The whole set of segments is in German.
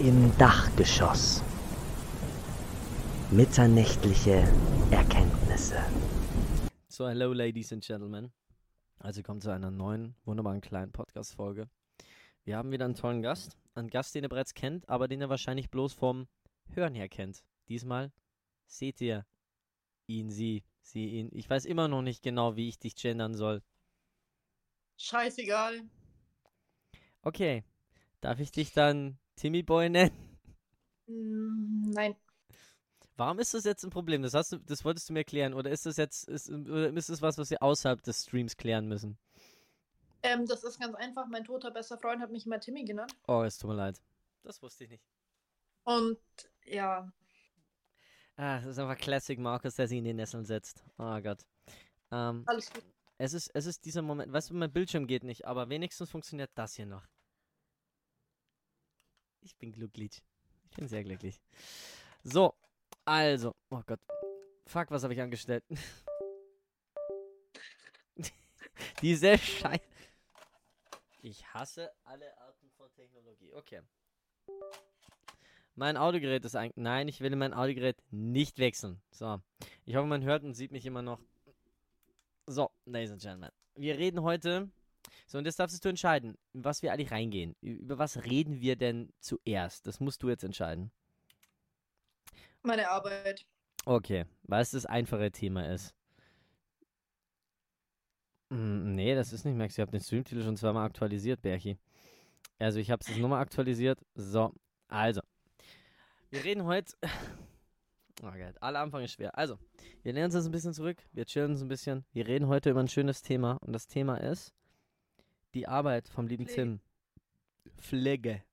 im Dachgeschoss. Mitternächtliche Erkenntnisse. So, hello, ladies and gentlemen. Also kommt zu einer neuen, wunderbaren kleinen Podcast-Folge. Wir haben wieder einen tollen Gast. Einen Gast, den ihr bereits kennt, aber den ihr wahrscheinlich bloß vom Hören her kennt. Diesmal seht ihr ihn, sie, sie, ihn. Ich weiß immer noch nicht genau, wie ich dich gendern soll. Scheißegal. Okay. Darf ich dich dann Timmy Boy nennen? Mm, nein. Warum ist das jetzt ein Problem? Das, hast du, das wolltest du mir erklären. Oder ist das jetzt ist, oder ist das was, was wir außerhalb des Streams klären müssen? Ähm, das ist ganz einfach. Mein toter bester Freund hat mich immer Timmy genannt. Oh, es tut mir leid. Das wusste ich nicht. Und ja, Ah, das ist einfach Classic Markus, der sich in die Nesseln setzt. Oh Gott. Ähm, alles gut. es, ist, es ist dieser Moment. Weißt du, mein Bildschirm geht nicht, aber wenigstens funktioniert das hier noch. Ich bin glücklich. Ich bin sehr glücklich. So, also. Oh Gott. Fuck, was habe ich angestellt? Diese Scheiße. Ich hasse alle Arten von Technologie. Okay. Mein Audiogerät ist eigentlich. Nein, ich will mein Audiogerät nicht wechseln. So. Ich hoffe, man hört und sieht mich immer noch. So, Ladies and Gentlemen. Wir reden heute. So, und jetzt darfst du entscheiden, in was wir eigentlich reingehen. Über was reden wir denn zuerst? Das musst du jetzt entscheiden. Meine Arbeit. Okay, weil es das einfache Thema ist. Hm, nee, das ist nicht Max. Ich habe den Streamtitel schon zweimal aktualisiert, Berchi. Also, ich habe es jetzt nochmal aktualisiert. So, also. Wir reden heute. Oh Gott, aller Anfang ist schwer. Also, wir lehnen uns jetzt ein bisschen zurück. Wir chillen uns ein bisschen. Wir reden heute über ein schönes Thema. Und das Thema ist die Arbeit vom lieben Pflege. Tim. Pflege.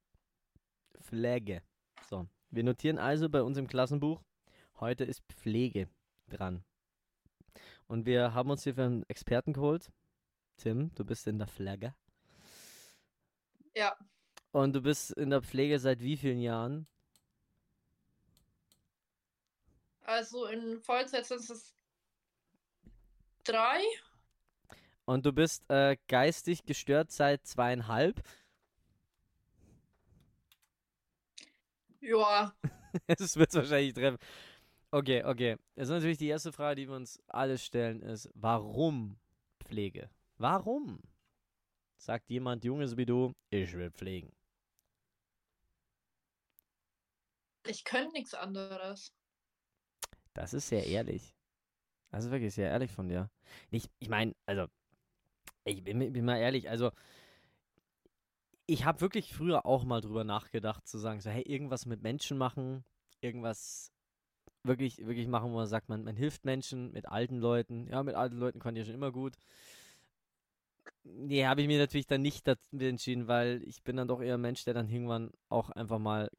Pflege. So, wir notieren also bei uns im Klassenbuch. Heute ist Pflege dran. Und wir haben uns hier für einen Experten geholt. Tim, du bist in der Pflege. Ja, Und du bist in der Pflege seit wie vielen Jahren? also in Vollzeit sind es drei. Und du bist äh, geistig gestört seit zweieinhalb. Ja, Es wird wahrscheinlich treffen. Okay, okay. Das ist natürlich die erste Frage, die wir uns alle stellen, ist, warum Pflege? Warum? Sagt jemand Junges wie du, ich will pflegen. ich könnte nichts anderes. Das ist sehr ehrlich. Das ist wirklich sehr ehrlich von dir. Ich, ich meine, also, ich bin, bin mal ehrlich, also, ich habe wirklich früher auch mal drüber nachgedacht, zu sagen, so, hey, irgendwas mit Menschen machen, irgendwas wirklich, wirklich machen, wo man sagt, man, man hilft Menschen mit alten Leuten. Ja, mit alten Leuten konnte ich schon immer gut. Nee, habe ich mir natürlich dann nicht dazu entschieden, weil ich bin dann doch eher ein Mensch, der dann irgendwann auch einfach mal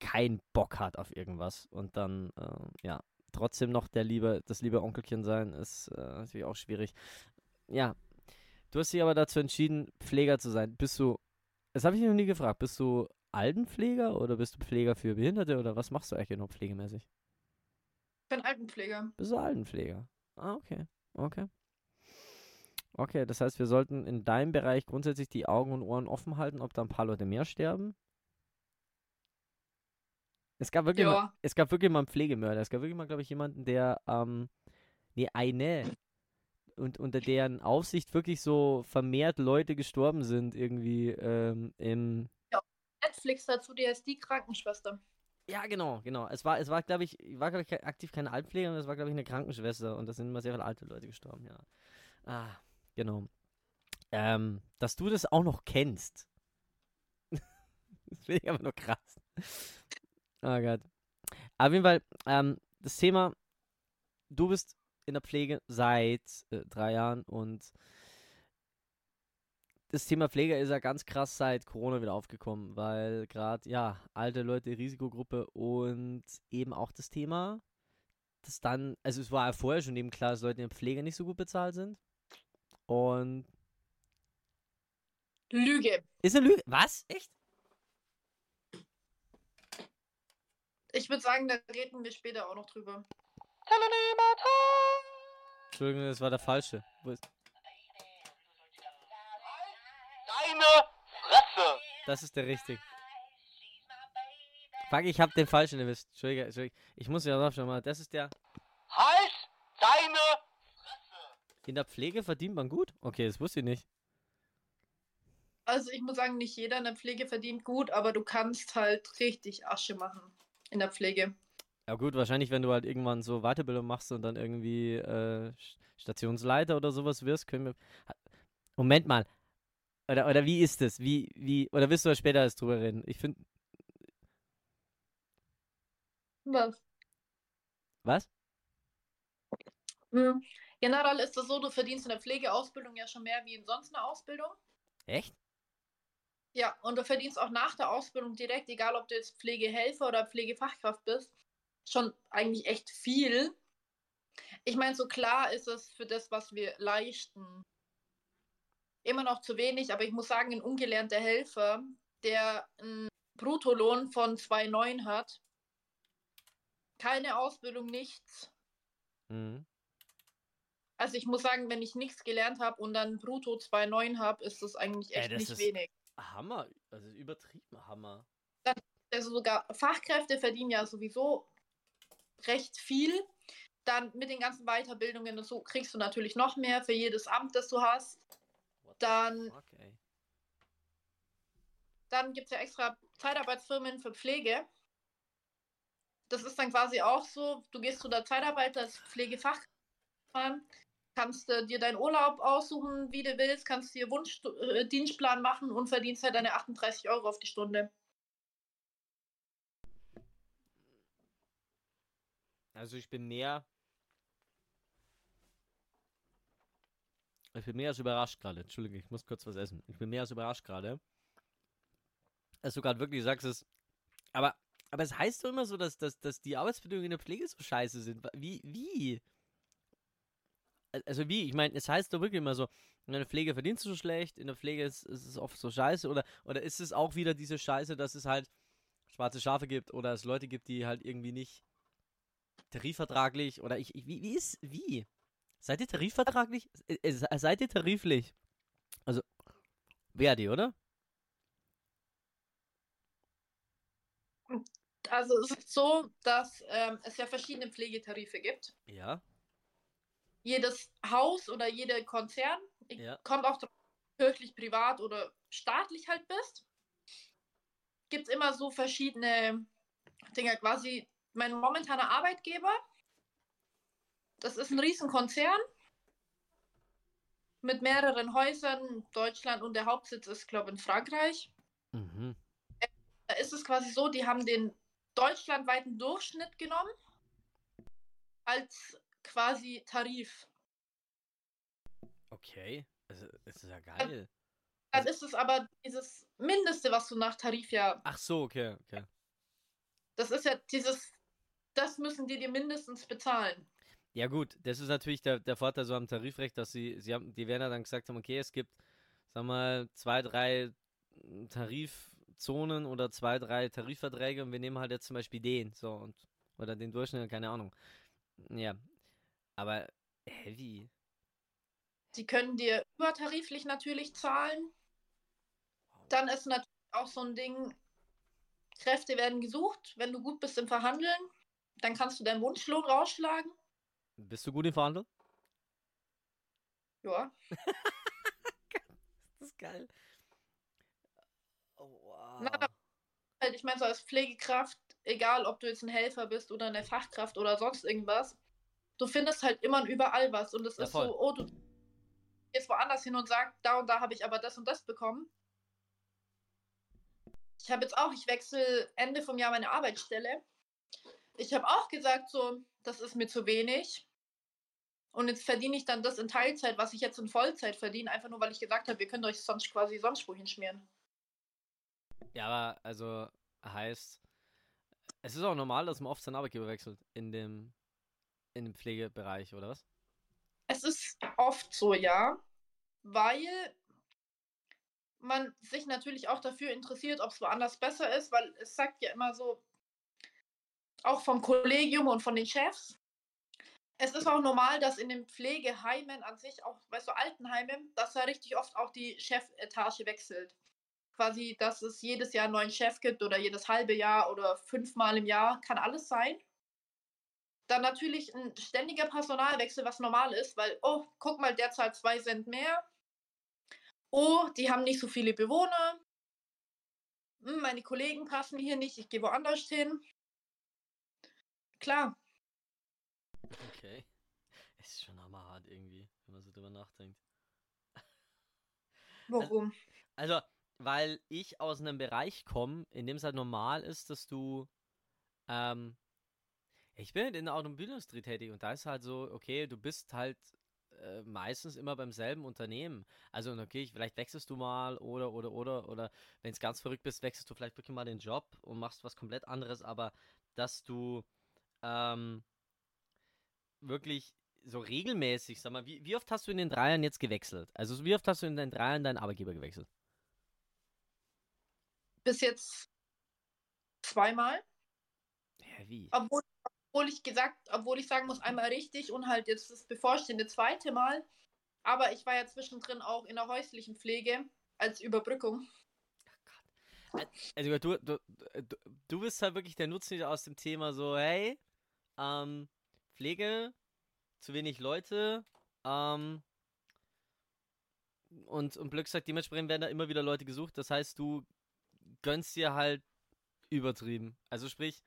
keinen Bock hat auf irgendwas und dann, äh, ja, trotzdem noch der liebe, das liebe Onkelchen sein, ist äh, natürlich auch schwierig. Ja, du hast dich aber dazu entschieden, Pfleger zu sein. Bist du, das habe ich noch nie gefragt, bist du Altenpfleger oder bist du Pfleger für Behinderte oder was machst du eigentlich genau pflegemäßig? Ich bin Altenpfleger. Bist du Altenpfleger? Ah, okay, okay. Okay, das heißt, wir sollten in deinem Bereich grundsätzlich die Augen und Ohren offen halten, ob da ein paar Leute mehr sterben. Es gab wirklich mal, es gab wirklich mal einen Pflegemörder. Es gab wirklich mal, glaube ich, jemanden, der, ähm, nee, eine, und unter deren Aufsicht wirklich so vermehrt Leute gestorben sind, irgendwie, ähm, im, Netflix dazu, die heißt die Krankenschwester. ja, genau, genau. Es war, es war, glaube ich, war, glaube ich, aktiv keine Altenpflegerin, es war, glaube ich, eine Krankenschwester und da sind immer sehr viele alte Leute gestorben, ja. Ah, genau. Ähm, dass du das auch noch kennst. das finde ich aber nur krass. Oh Gott. Auf jeden Fall, ähm, das Thema, du bist in der Pflege seit äh, drei Jahren und das Thema Pflege ist ja ganz krass seit Corona wieder aufgekommen, weil gerade, ja, alte Leute, Risikogruppe und eben auch das Thema, das dann, also es war ja vorher schon eben klar, dass Leute in der Pflege nicht so gut bezahlt sind. Und Lüge. ist eine Lüge. Was? Echt? Ich würde sagen, da reden wir später auch noch drüber. Entschuldigung, das war der falsche. Wo ist? Deine Fresse! Das ist der richtige. Fuck, ich hab den falschen erwischt. Entschuldige, Entschuldige. Ich muss ja drauf schon mal. Das ist der. Halt deine In der Pflege verdient man gut? Okay, das wusste ich nicht. Also ich muss sagen, nicht jeder in der Pflege verdient gut, aber du kannst halt richtig Asche machen in der Pflege. Ja gut, wahrscheinlich, wenn du halt irgendwann so Weiterbildung machst und dann irgendwie äh, Stationsleiter oder sowas wirst, können wir. Moment mal. Oder, oder wie ist es? Wie, wie, oder willst du da später erst drüber reden? Ich finde. Was? Was? Hm. Generell ist es so, du verdienst in der Pflegeausbildung ja schon mehr wie in sonst einer Ausbildung. Echt? Ja, und du verdienst auch nach der Ausbildung direkt, egal ob du jetzt Pflegehelfer oder Pflegefachkraft bist, schon eigentlich echt viel. Ich meine, so klar ist es für das, was wir leisten, immer noch zu wenig, aber ich muss sagen, ein ungelernter Helfer, der einen Bruttolohn von 2,9 hat, keine Ausbildung, nichts. Mhm. Also ich muss sagen, wenn ich nichts gelernt habe und dann brutto 2,9 habe, ist das eigentlich echt das nicht wenig. Hammer. Also übertrieben Hammer. also sogar Fachkräfte verdienen ja sowieso recht viel. Dann mit den ganzen Weiterbildungen und so kriegst du natürlich noch mehr für jedes Amt, das du hast. What Dann, fuck, dann gibt es ja extra Zeitarbeitsfirmen für Pflege. Das ist dann quasi auch so, du gehst zu der Zeitarbeit als Pflegefachkraft, kannst äh, dir deinen Urlaub aussuchen, wie du willst, kannst dir Wunschdienstplan äh, Dienstplan machen und verdienst halt deine 38 Euro auf die Stunde. Also ich bin mehr. Ich bin mehr als überrascht gerade. Entschuldige, ich muss kurz was essen. Ich bin mehr als überrascht gerade. Dass du gerade wirklich sagst, es. Aber, aber es heißt doch immer so, dass, dass, dass die Arbeitsbedingungen in der Pflege so scheiße sind. Wie? Wie? Al- Also wie? Ich meine, es heißt doch wirklich immer so, in der Pflege verdienst du so schlecht, in der Pflege ist, ist es oft so scheiße. Oder, oder ist es auch wieder diese Scheiße, dass es halt schwarze Schafe gibt oder es Leute gibt, die halt irgendwie nicht tarifvertraglich oder ich, ich wie, wie ist wie? Seid ihr tarifvertraglich? Äh, äh, se- seid ihr tariflich? Also Verdi, oder? Also es ist so, dass ähm, es ja verschiedene Pflegetarife gibt. Ja. Jedes Haus oder jeder Konzern, Ja. kommt auch drauf, ob du kirchlich, privat oder staatlich halt bist, gibt es immer so verschiedene Dinge. Quasi mein momentaner Arbeitgeber, das ist ein Riesenkonzern mit mehreren Häusern in Deutschland und der Hauptsitz ist, glaube ich, in Frankreich. Mhm. Da ist es quasi so, die haben den deutschlandweiten Durchschnitt genommen als quasi Tarif. Okay. Also, das ist ja geil. Dann ist es aber dieses Mindeste, was du nach Tarif ja, Ach so, okay, okay. das ist ja dieses, das müssen die dir mindestens bezahlen. Ja gut, das ist natürlich der, der Vorteil so am Tarifrecht, dass sie, sie haben, die werden ja dann gesagt haben, okay, es gibt, sag mal, zwei, drei Tarifzonen oder zwei, drei Tarifverträge und wir nehmen halt jetzt zum Beispiel den, so und oder den Durchschnitt, keine Ahnung. Ja. Aber wie? Die können dir übertariflich natürlich zahlen. Dann ist natürlich auch so ein Ding, Kräfte werden gesucht. Wenn du gut bist im Verhandeln, dann kannst du deinen Wunschlohn rausschlagen. Bist du gut im Verhandeln? Ja. Das ist geil. Oh, wow. Na, halt, ich meine, so als Pflegekraft, egal ob du jetzt ein Helfer bist oder eine Fachkraft oder sonst irgendwas, du findest halt immer und überall was. Und es Ja, ist voll. so, oh, du gehst woanders hin und sagst, da und da habe ich aber das und das bekommen. Ich habe jetzt auch, ich wechsle Ende vom Jahr meine Arbeitsstelle. Ich habe auch gesagt, so, das ist mir zu wenig. Und jetzt verdiene ich dann das in Teilzeit, was ich jetzt in Vollzeit verdiene, einfach nur, weil ich gesagt habe, wir können euch sonst quasi sonst wohin schmieren. Ja, aber also heißt, es ist auch normal, dass man oft seinen Arbeitgeber wechselt in dem, in dem Pflegebereich, oder was? Es ist oft so, ja, weil man sich natürlich auch dafür interessiert, ob es woanders besser ist, weil es sagt ja immer so, auch vom Kollegium und von den Chefs, es ist auch normal, dass in den Pflegeheimen an sich, auch bei so Altenheimen, dass da richtig oft auch die Chefetage wechselt. quasi, dass es jedes Jahr einen neuen Chef gibt oder jedes halbe Jahr oder fünfmal im Jahr, kann alles sein. Dann natürlich ein ständiger Personalwechsel, was normal ist, weil, oh, guck mal, der zahlt zwei Cent mehr. Oh, die haben nicht so viele Bewohner. Hm, meine Kollegen passen hier nicht, ich gehe woanders hin. Klar, Okay. Es ist schon hammerhart irgendwie, wenn man so drüber nachdenkt. warum? Also, weil ich aus einem Bereich komme, in dem es halt normal ist, dass du, ähm, ich bin halt in der Automobilindustrie tätig und da ist halt so, okay, du bist halt äh, meistens immer beim selben Unternehmen. Also, okay, vielleicht wechselst du mal oder, oder, oder, oder wenn es ganz verrückt bist, wechselst du vielleicht wirklich mal den Job und machst was komplett anderes, aber dass du, ähm, wirklich so regelmäßig, sag mal, wie, wie oft hast du in den drei Jahren jetzt gewechselt? Also, wie oft hast du in den drei Jahren deinen Arbeitgeber gewechselt? Bis jetzt zweimal. Ja, wie? Obwohl, obwohl ich gesagt, obwohl ich sagen muss, einmal richtig und halt jetzt das bevorstehende zweite Mal. Aber ich war ja zwischendrin auch in der häuslichen Pflege als Überbrückung. Also du, du, du, du bist halt wirklich der Nutznießer aus dem Thema so, hey, ähm, Pflege, zu wenig Leute, ähm, und, und Glück sagt, dementsprechend werden da immer wieder Leute gesucht. Das heißt, du gönnst dir halt übertrieben. Also sprich,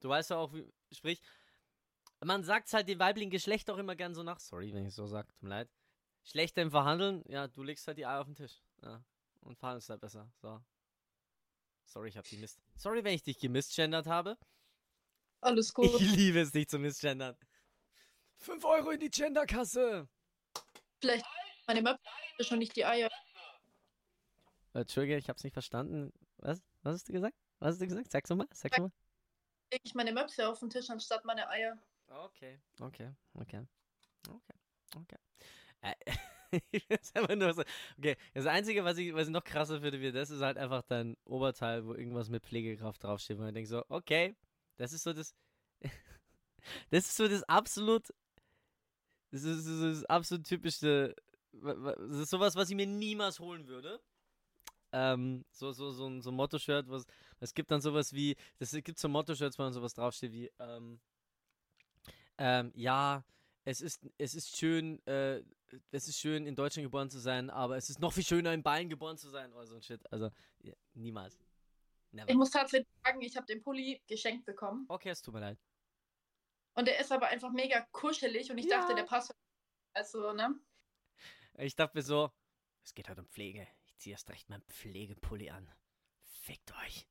du weißt ja auch, wie, sprich, man sagt halt dem weiblichen Geschlecht auch immer gern so nach, sorry, wenn ich so sage, tut mir leid. Schlechter im Verhandeln, ja, du legst halt die Eier auf den Tisch. Ja, und verhandelst halt besser. So. Sorry, ich hab die Mist. Sorry, wenn ich dich gemissgendert habe. Alles gut. Ich liebe es, dich zu missgendern. 5 Euro in die Genderkasse. Vielleicht meine Möpse schon nicht die Eier. Entschuldige, ich hab's nicht verstanden. Was? Was hast du gesagt? Was hast du gesagt? Sag's nochmal. Sag's nochmal. Lege ich meine Möpse auf den Tisch anstatt meine Eier. Okay, okay, okay. Okay, okay. Äh, ich find's einfach nur so. Okay, das Einzige, was ich, was ich noch krasser finde, wie das ist halt einfach dein Oberteil, wo irgendwas mit Pflegekraft draufsteht, wo man denkt so, okay, das ist so das. das ist so das absolut. Das ist so das absolut typischste. Das ist sowas, was ich mir niemals holen würde. Ähm, so, so, so, ein- so ein Motto-Shirt, was. Es gibt dann sowas wie. Das gibt so Motto-Shirts, wo dann sowas draufsteht wie, ähm, ähm, ja, es ist, es ist schön, äh, es ist schön, in Deutschland geboren zu sein, aber es ist noch viel schöner, in Bayern geboren zu sein, oder so ein Shit. Also, ja, niemals. Never. Ich muss tatsächlich sagen, ich habe den Pulli geschenkt bekommen. Okay, es tut mir leid. Und der ist aber einfach mega kuschelig und ich dachte, Ja. der passt. Also, ne? Ich dachte mir so, es geht halt um Pflege. Ich ziehe erst recht meinen Pflegepulli an. Fickt euch.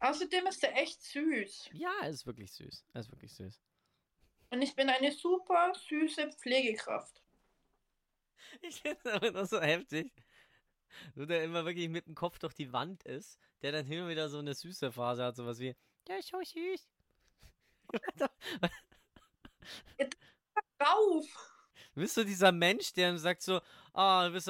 Außerdem ist der echt süß. Ja, er ist wirklich süß. Er ist wirklich süß. Und ich bin eine super süße Pflegekraft. Ich finde noch so heftig. So, der immer wirklich mit dem Kopf durch die Wand ist, der dann hin und wieder so eine süße Phase hat, sowas wie, der ist so süß. Rauf! Bist du dieser Mensch, der sagt so, ah, du bist,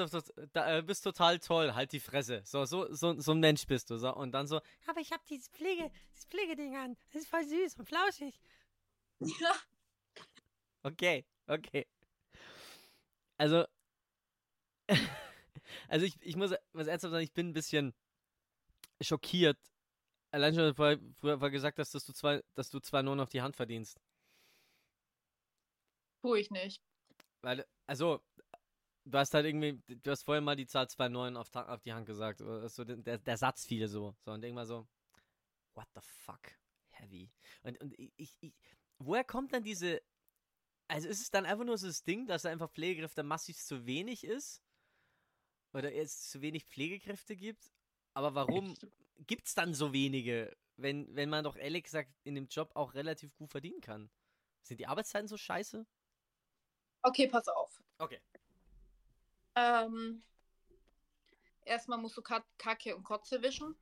da, äh, bist total toll, halt die Fresse. So, so, so, so ein Mensch bist du. So. Und dann so, aber ich hab dieses Pflege, dieses Pflegeding an. Das ist voll süß und flauschig. Ja, Okay, okay. Also, also ich, ich muss was ernsthaft sagen, ich bin ein bisschen schockiert. Allein schon, weil weil gesagt hast, dass du zwei, dass du zwar nur noch die Hand verdienst. tue ich nicht. Weil, also, du hast halt irgendwie, du hast vorher mal die Zahl 2,9 auf, auf die Hand gesagt. Oder so, der, der Satz fiel so. So, und irgendwann so, what the fuck? Heavy. Und, und ich, ich, woher kommt dann diese, also ist es dann einfach nur so das Ding, dass da einfach Pflegekräfte massiv zu wenig ist? Oder es zu wenig Pflegekräfte gibt? Aber warum gibt es dann so wenige, wenn, wenn man doch ehrlich gesagt in dem Job auch relativ gut verdienen kann? Sind die Arbeitszeiten so scheiße? Okay, pass auf. Okay. Ähm, erstmal musst du Ka Kacke und Kotze wischen.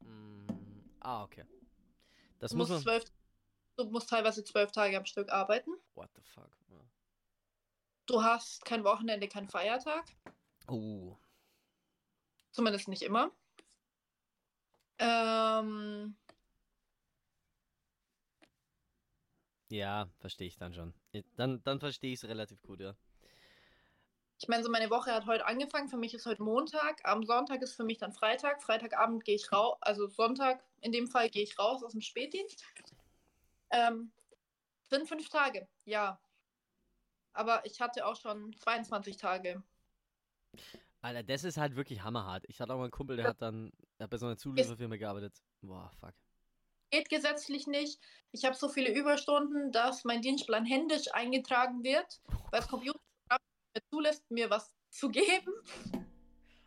Mm, ah, okay. Das Du muss musst, man. zwölf, du musst teilweise zwölf Tage am Stück arbeiten. What the fuck? Ja. Du hast kein Wochenende, kein Feiertag. Oh. Zumindest nicht immer. Ähm, Ja, verstehe ich dann schon. Dann, dann verstehe ich es relativ gut, ja. Ich meine, so meine Woche hat heute angefangen. Für mich ist heute Montag. Am Sonntag ist für mich dann Freitag. Freitagabend gehe ich raus. Also Sonntag in dem Fall gehe ich raus aus dem Spätdienst. Ähm, sind fünf Tage, ja. Aber ich hatte auch schon 22 Tage. Alter, das ist halt wirklich hammerhart. Ich hatte auch mal einen Kumpel, der hat dann hat bei so einer Zulieferfirma gearbeitet. Boah, fuck. Geht gesetzlich nicht. Ich habe so viele Überstunden, dass mein Dienstplan händisch eingetragen wird, weil das Computer mir zulässt, mir was zu geben.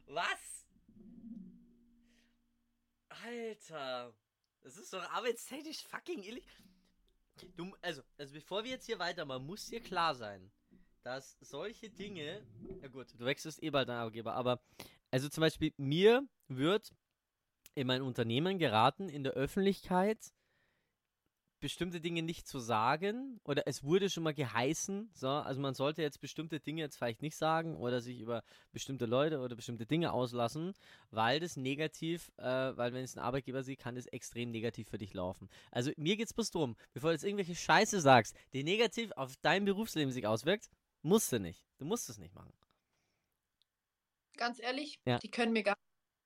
Was? Alter. Das ist doch arbeitstechnisch fucking illig. Du, also, also bevor wir jetzt hier weitermachen, muss dir klar sein, dass solche Dinge. Ja gut, du wechselst eh bald deinen Arbeitgeber, aber also zum Beispiel mir wird in mein Unternehmen geraten, in der Öffentlichkeit bestimmte Dinge nicht zu sagen oder es wurde schon mal geheißen, so, also man sollte jetzt bestimmte Dinge jetzt vielleicht nicht sagen oder sich über bestimmte Leute oder bestimmte Dinge auslassen, weil das negativ, äh, weil wenn es ein Arbeitgeber sieht, kann das extrem negativ für dich laufen. Also mir geht's bloß drum, bevor du jetzt irgendwelche Scheiße sagst, die negativ auf dein Berufsleben sich auswirkt, musst du nicht. Du musst es nicht machen. Ganz ehrlich, Ja. die können mir gar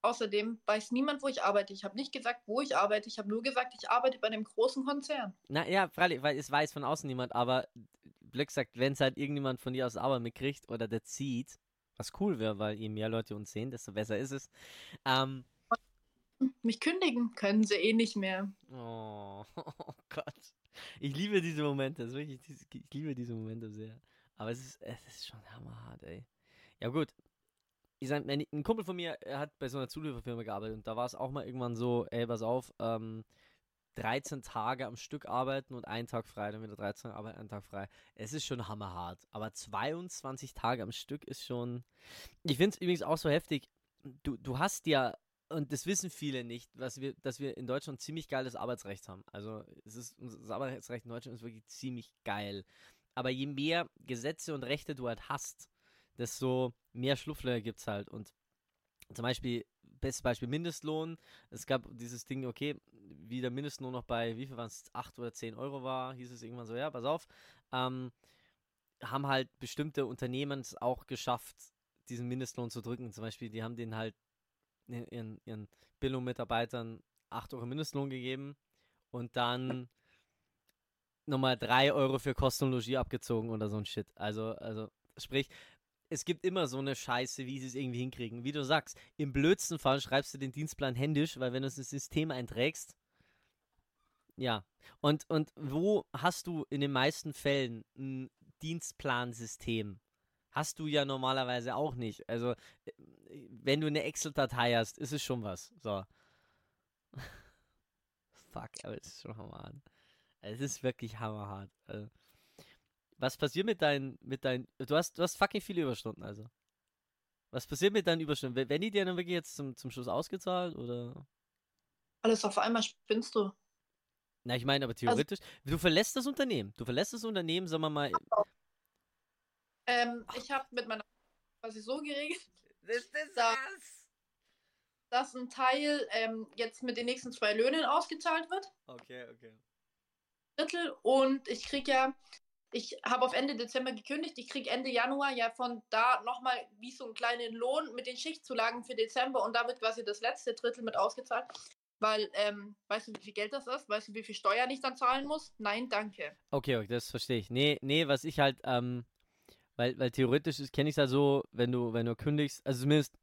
Außerdem weiß niemand, wo ich arbeite. Ich habe nicht gesagt, wo ich arbeite. Ich habe nur gesagt, ich arbeite bei einem großen Konzern. Na ja, freilich, weil es weiß von außen niemand, aber Glück sagt, wenn es halt irgendjemand von dir aus der Arbeit mitkriegt oder der zieht, was cool wäre, weil je mehr Leute uns sehen, desto besser ist es. Ähm, Mich kündigen können sie eh nicht mehr. oh, oh Gott. Ich liebe diese Momente, wirklich, ich liebe diese Momente sehr. Aber es ist, es ist schon hammerhart, ey. Ja gut. Ich sag, ich- ein Kumpel von mir hat bei so einer Zulieferfirma gearbeitet und da war es auch mal irgendwann so, ey, pass auf, ähm, 13 Tage am Stück arbeiten und einen Tag frei, dann wieder 13 Tage arbeiten, einen Tag frei. Es ist schon hammerhart. Aber 22 Tage am Stück ist schon. Ich finde es übrigens auch so heftig. Du, du hast ja, und das wissen viele nicht, was wir, dass wir in Deutschland ziemlich geiles Arbeitsrecht haben. Also es ist, das Arbeitsrecht in Deutschland ist wirklich ziemlich geil. Aber je mehr Gesetze und Rechte du halt hast, desto mehr Schlupflöcher gibt es halt. Und zum Beispiel, bestes Beispiel Mindestlohn. Es gab dieses Ding, okay, wie der Mindestlohn noch bei, wie viel waren es, 8 oder 10 Euro war, hieß es irgendwann so, ja, pass auf. Ähm, haben halt bestimmte Unternehmen es auch geschafft, diesen Mindestlohn zu drücken. Zum Beispiel, die haben den halt ihren, ihren Bildungsmitarbeitern 8 Euro Mindestlohn gegeben und dann nochmal 3 Euro für Kosten und Logis abgezogen oder so ein Shit. Also, also, sprich, es gibt immer so eine Scheiße, wie sie es irgendwie hinkriegen. Wie du sagst, im blödsten Fall schreibst du den Dienstplan händisch, weil wenn du es ins System einträgst, ja. Und, und wo hast du in den meisten Fällen ein Dienstplansystem? Hast du ja normalerweise auch nicht. Also, wenn du eine Excel-Datei hast, ist es schon was. So. Fuck, aber es ist schon Es ist wirklich hammerhart. Also, was passiert mit deinen, mit deinen, du hast, du hast fucking viele Überstunden, also. Was passiert mit deinen Überstunden? Werden die dir dann wirklich jetzt zum, zum Schluss ausgezahlt, oder? Alles auf einmal spinnst du. Na, ich meine aber theoretisch, du verlässt das Unternehmen. Du verlässt das Unternehmen, sagen wir mal. Ähm, ich habe mit meiner quasi so geregelt, Das ist Da- dass ein Teil ähm, jetzt mit den nächsten zwei Löhnen ausgezahlt wird. Okay, okay. Drittel und ich kriege ja, ich habe auf Ende Dezember gekündigt, ich kriege Ende Januar ja von da nochmal wie so einen kleinen Lohn mit den Schichtzulagen für Dezember und da wird quasi das letzte Drittel mit ausgezahlt. Weil, ähm, weißt du, wie viel Geld das ist? Weißt du, wie viel Steuern ich dann zahlen muss? Nein, danke. Okay, okay, das verstehe ich. Nee, nee, was ich halt, ähm, weil, weil theoretisch kenne ich es halt so, wenn du, wenn du kündigst, also zumindest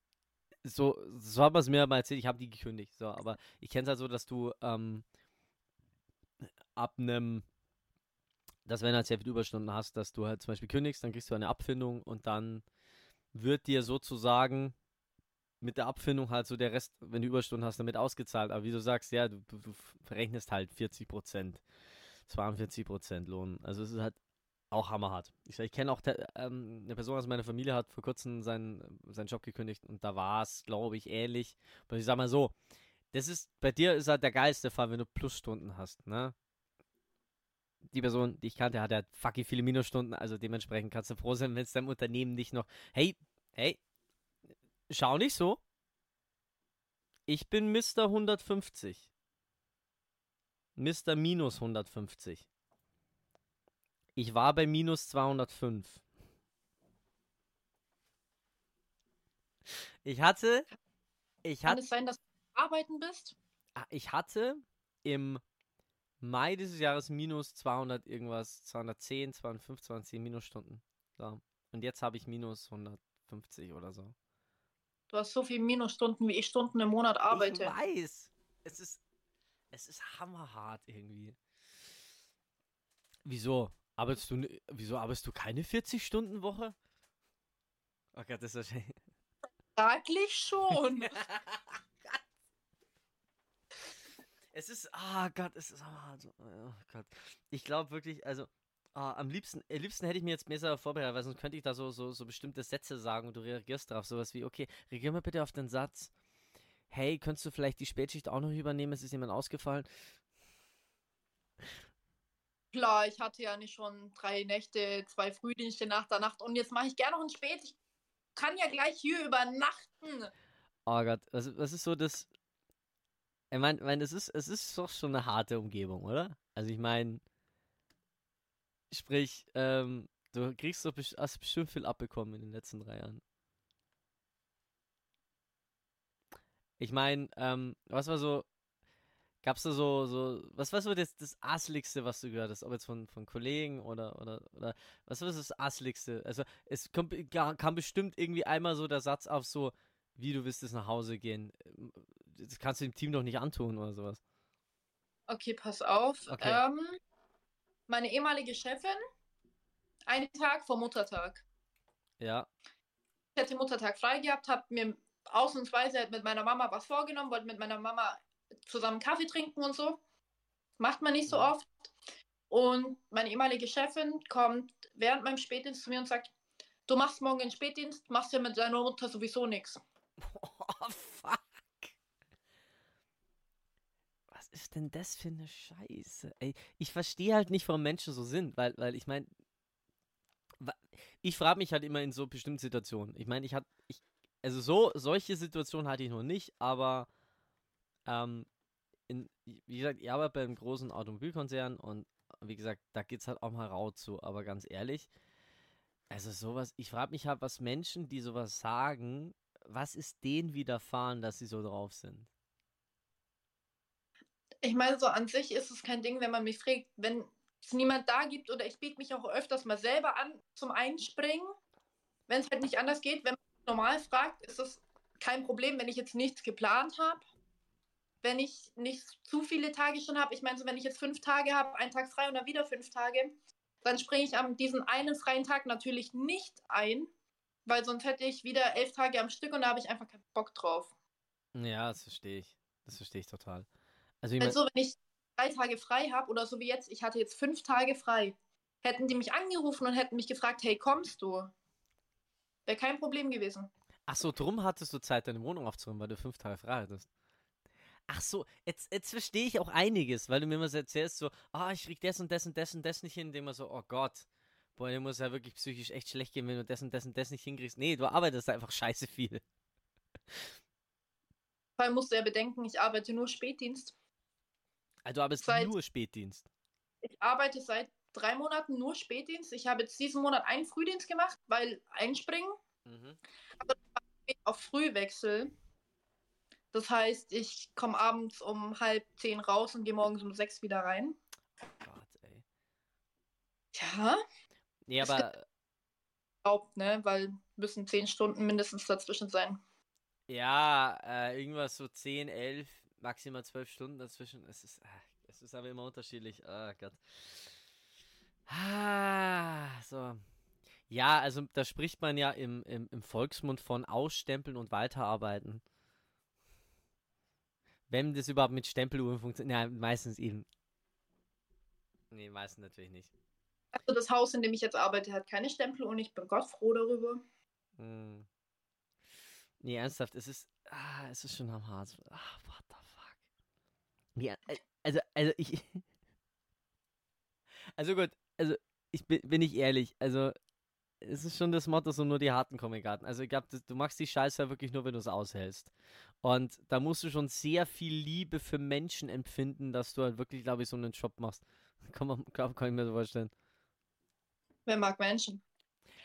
so, so hat man es mir mal erzählt, ich habe die gekündigt, so, aber ich kenne es halt so, dass du, ähm, ab einem, dass wenn du halt sehr viele Überstunden hast, dass du halt zum Beispiel kündigst, dann kriegst du eine Abfindung und dann wird dir sozusagen mit der Abfindung halt so der Rest, wenn du Überstunden hast, damit ausgezahlt. Aber wie du sagst, ja, du, du, du verrechnest halt 40 Prozent, 42 Prozent Lohn. Also es ist halt auch hammerhart. Ich, ich kenne auch ähm, eine Person aus meiner Familie hat vor kurzem seinen, seinen Job gekündigt und da war es, glaube ich, ähnlich. Aber ich sag mal so, das ist, bei dir ist halt der geilste Fall, wenn du Plusstunden hast, ne? Die Person, die ich kannte, hat ja fucking viele Minusstunden, also dementsprechend kannst du froh sein, wenn es deinem Unternehmen nicht noch, hey, hey, schau nicht so. Ich bin Mr. 150. Mr. minus 150. Ich war bei minus 205. Ich hatte, ich Kann hatte, es sein, dass du arbeiten bist? ah, ich hatte im Mai dieses Jahres minus 200 irgendwas, 210, 205, 210 Minusstunden. So. Und jetzt habe ich minus 150 oder so. Du hast so viele Minusstunden, wie ich Stunden im Monat arbeite. Ich weiß. Es ist, es ist hammerhart irgendwie. Wieso? Arbeitest du, wieso arbeitest du keine 40-Stunden-Woche? Oh Gott, das ist wahrscheinlich. Fraglich schon. Es ist, ah Gott, es ist hammerhart. Oh Gott. Ich glaube wirklich, also, ah, am liebsten, am liebsten hätte ich mir jetzt besser vorbereitet, weil sonst könnte ich da so, so, so bestimmte Sätze sagen und du reagierst drauf. Sowas wie, okay, reagier mal bitte auf den Satz. Hey, könntest du vielleicht die Spätschicht auch noch übernehmen? Es ist jemand ausgefallen. Klar, ich hatte ja nicht schon drei Nächte, zwei Frühdienste nach der Nacht und jetzt mache ich gerne noch ein Spät. Ich kann ja gleich hier übernachten. Oh Gott, was, was ist so das. Ich meine, mein, es, ist, es ist doch schon eine harte Umgebung, oder? Also ich meine, sprich, ähm, du kriegst doch hast bestimmt viel abbekommen in den letzten drei Jahren. Ich meine, ähm, was war so, gab's da so, so, was war so das, das Asseligste, was du gehört hast? Ob jetzt von, von Kollegen oder, oder, oder, was war das Asseligste? Also, es kommt, kam bestimmt irgendwie einmal so der Satz auf so, wie du willst es nach Hause gehen. Das kannst du dem Team doch nicht antun oder sowas. Okay, pass auf. Okay. Ähm, meine ehemalige Chefin, einen Tag vor Muttertag. Ja. Ich hätte Muttertag frei gehabt, habe mir ausnahmsweise mit meiner Mama was vorgenommen, wollte mit meiner Mama zusammen Kaffee trinken und so. Macht man nicht so Mhm. oft. Und meine ehemalige Chefin kommt während meinem Spätdienst zu mir und sagt, du machst morgen den Spätdienst, machst ja mit deiner Mutter sowieso nichts. Oh, fuck. Was ist denn das für eine Scheiße? Ey, ich verstehe halt nicht, warum Menschen so sind, weil, weil ich meine, ich frage mich halt immer in so bestimmten Situationen. Ich meine, ich hatte, ich, also so, solche Situationen hatte ich noch nicht, aber, ähm, in, wie gesagt, ich arbeite bei einem großen Automobilkonzern und wie gesagt, da geht's halt auch mal rau zu, aber ganz ehrlich, also sowas, ich frage mich halt, was Menschen, die sowas sagen, was ist denen widerfahren, dass sie so drauf sind? Ich meine, so an sich ist es kein Ding, wenn man mich fragt, wenn es niemand da gibt oder ich biete mich auch öfters mal selber an zum Einspringen. Wenn es halt nicht anders geht, wenn man normal fragt, ist es kein Problem, wenn ich jetzt nichts geplant habe. Wenn ich nicht zu viele Tage schon habe, ich meine, so wenn ich jetzt fünf Tage habe, einen Tag frei und dann wieder fünf Tage, dann springe ich an diesen einen freien Tag natürlich nicht ein, weil sonst hätte ich wieder elf Tage am Stück und da habe ich einfach keinen Bock drauf. Ja, das verstehe ich. Das verstehe ich total. Also ich Wenn mein, so, wenn ich drei Tage frei habe oder so wie jetzt, ich hatte jetzt fünf Tage frei, hätten die mich angerufen und hätten mich gefragt, hey, kommst du? Wäre kein Problem gewesen. ach so, drum hattest du Zeit, deine Wohnung aufzuräumen, weil du fünf Tage frei hattest. Ach so, jetzt, jetzt verstehe ich auch einiges, weil du mir immer so erzählst, so, ah, ich krieg das und das und das und das nicht hin, dem immer so, oh Gott, boah, dir muss ja wirklich psychisch echt schlecht gehen, wenn du das und das und das nicht hinkriegst. Nee, du arbeitest einfach scheiße viel. Vor allem musst du ja bedenken, ich arbeite nur Spätdienst. Also du arbeitest Seit- nur Spätdienst. Ich arbeite seit drei Monaten nur Spätdienst. Ich habe jetzt diesen Monat einen Frühdienst gemacht, weil einspringen Mhm. auf Frühwechsel. Das heißt, ich komme abends um halb zehn raus und gehe morgens um sechs wieder rein. Gott, ey. Ja, Nee, Es aber überhaupt, ne? Weil müssen zehn Stunden mindestens dazwischen sein. Ja, äh, irgendwas so 10, 11, maximal 12 Stunden dazwischen. Es ist, ah, es ist aber immer unterschiedlich. Ah, Gott. Ah, so. Ja, also da spricht man ja im, im, im Volksmund von Ausstempeln und Weiterarbeiten. Wenn das überhaupt mit Stempeluhren funktioniert. Ja, meistens eben. Nee, meistens natürlich nicht. Also das Haus, in dem ich jetzt arbeite, hat keine Stempel und ich bin Gott froh darüber. Hm. Nee, ernsthaft, es ist, ah, es ist schon am Hart. Ah, what the. Ja, äh, also, also ich, also gut, also ich bin, bin ich ehrlich, also es ist schon das Motto, so nur die Harten kommen Garten. Also ich glaube, du machst die Scheiße ja wirklich nur, wenn du es aushältst. Und da musst du schon sehr viel Liebe für Menschen empfinden, dass du halt wirklich, glaube ich, so einen Job machst. Kann, man, glaub, kann ich mir so vorstellen. Wer mag Menschen?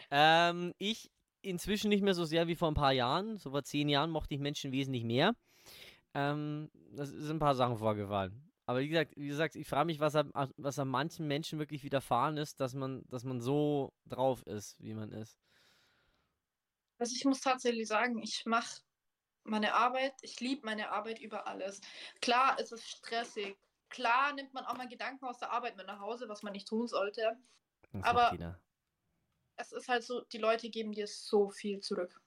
Ähm, ich, inzwischen nicht mehr so sehr wie vor ein paar Jahren. So vor zehn Jahren mochte ich Menschen wesentlich mehr. Ähm, das sind ein paar Sachen vorgefallen. Aber wie gesagt, wie gesagt, ich frage mich, was an, was an manchen Menschen wirklich widerfahren ist, dass man, dass man so drauf ist, wie man ist. Also ich muss tatsächlich sagen, ich mache meine Arbeit, ich liebe meine Arbeit über alles. Klar ist es stressig. Klar nimmt man auch mal Gedanken aus der Arbeit mit nach Hause, was man nicht tun sollte. Das Aber-. Es ist halt so, die Leute geben dir so viel zurück.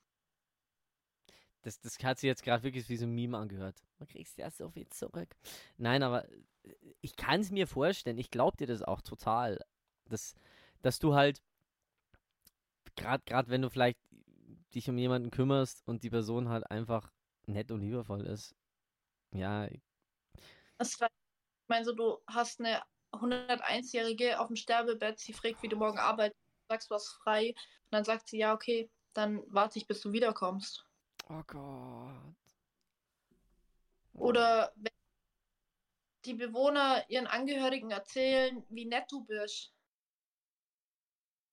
Das, das hat sich jetzt gerade wirklich wie so ein Meme angehört. Man kriegst ja so viel zurück. Nein, aber äh, ich kann es mir vorstellen. Ich glaube dir das auch total. Dass, dass du halt, gerade wenn du vielleicht dich um jemanden kümmerst und die Person halt einfach nett und liebevoll ist. Ja, Es reicht. Ich meine, so, du hast eine 101-Jährige auf dem Sterbebett, sie fragt, wie du morgen arbeitest, sagst, du hast frei. Und dann sagt sie, ja, okay, dann warte ich, bis du wiederkommst. Oh Gott. Oder wenn die Bewohner ihren Angehörigen erzählen, wie nett du bist.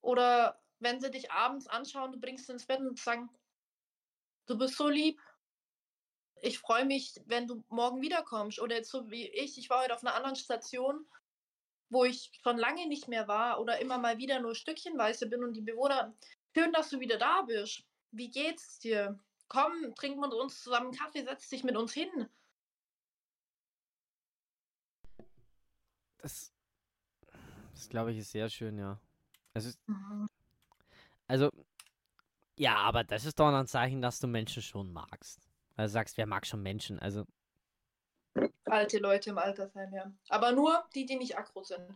Oder wenn sie dich abends anschauen, du bringst sie ins Bett und sagen, du bist so lieb. Ich freue mich, wenn du morgen wiederkommst. Oder jetzt so wie ich, ich war heute auf einer anderen Station, wo ich schon lange nicht mehr war oder immer mal wieder nur stückchenweise bin und die Bewohner, schön, dass du wieder da bist. Wie geht's dir? Komm, trink mit uns zusammen Kaffee, setz dich mit uns hin. Das, das glaube ich ist sehr schön, ja. Ist, Mhm. also, ja, aber das ist doch ein Zeichen, dass du Menschen schon magst. Also sagst, wer mag schon Menschen? Also, Alte Leute im Altersheim, ja. Aber nur die, die nicht aggro sind.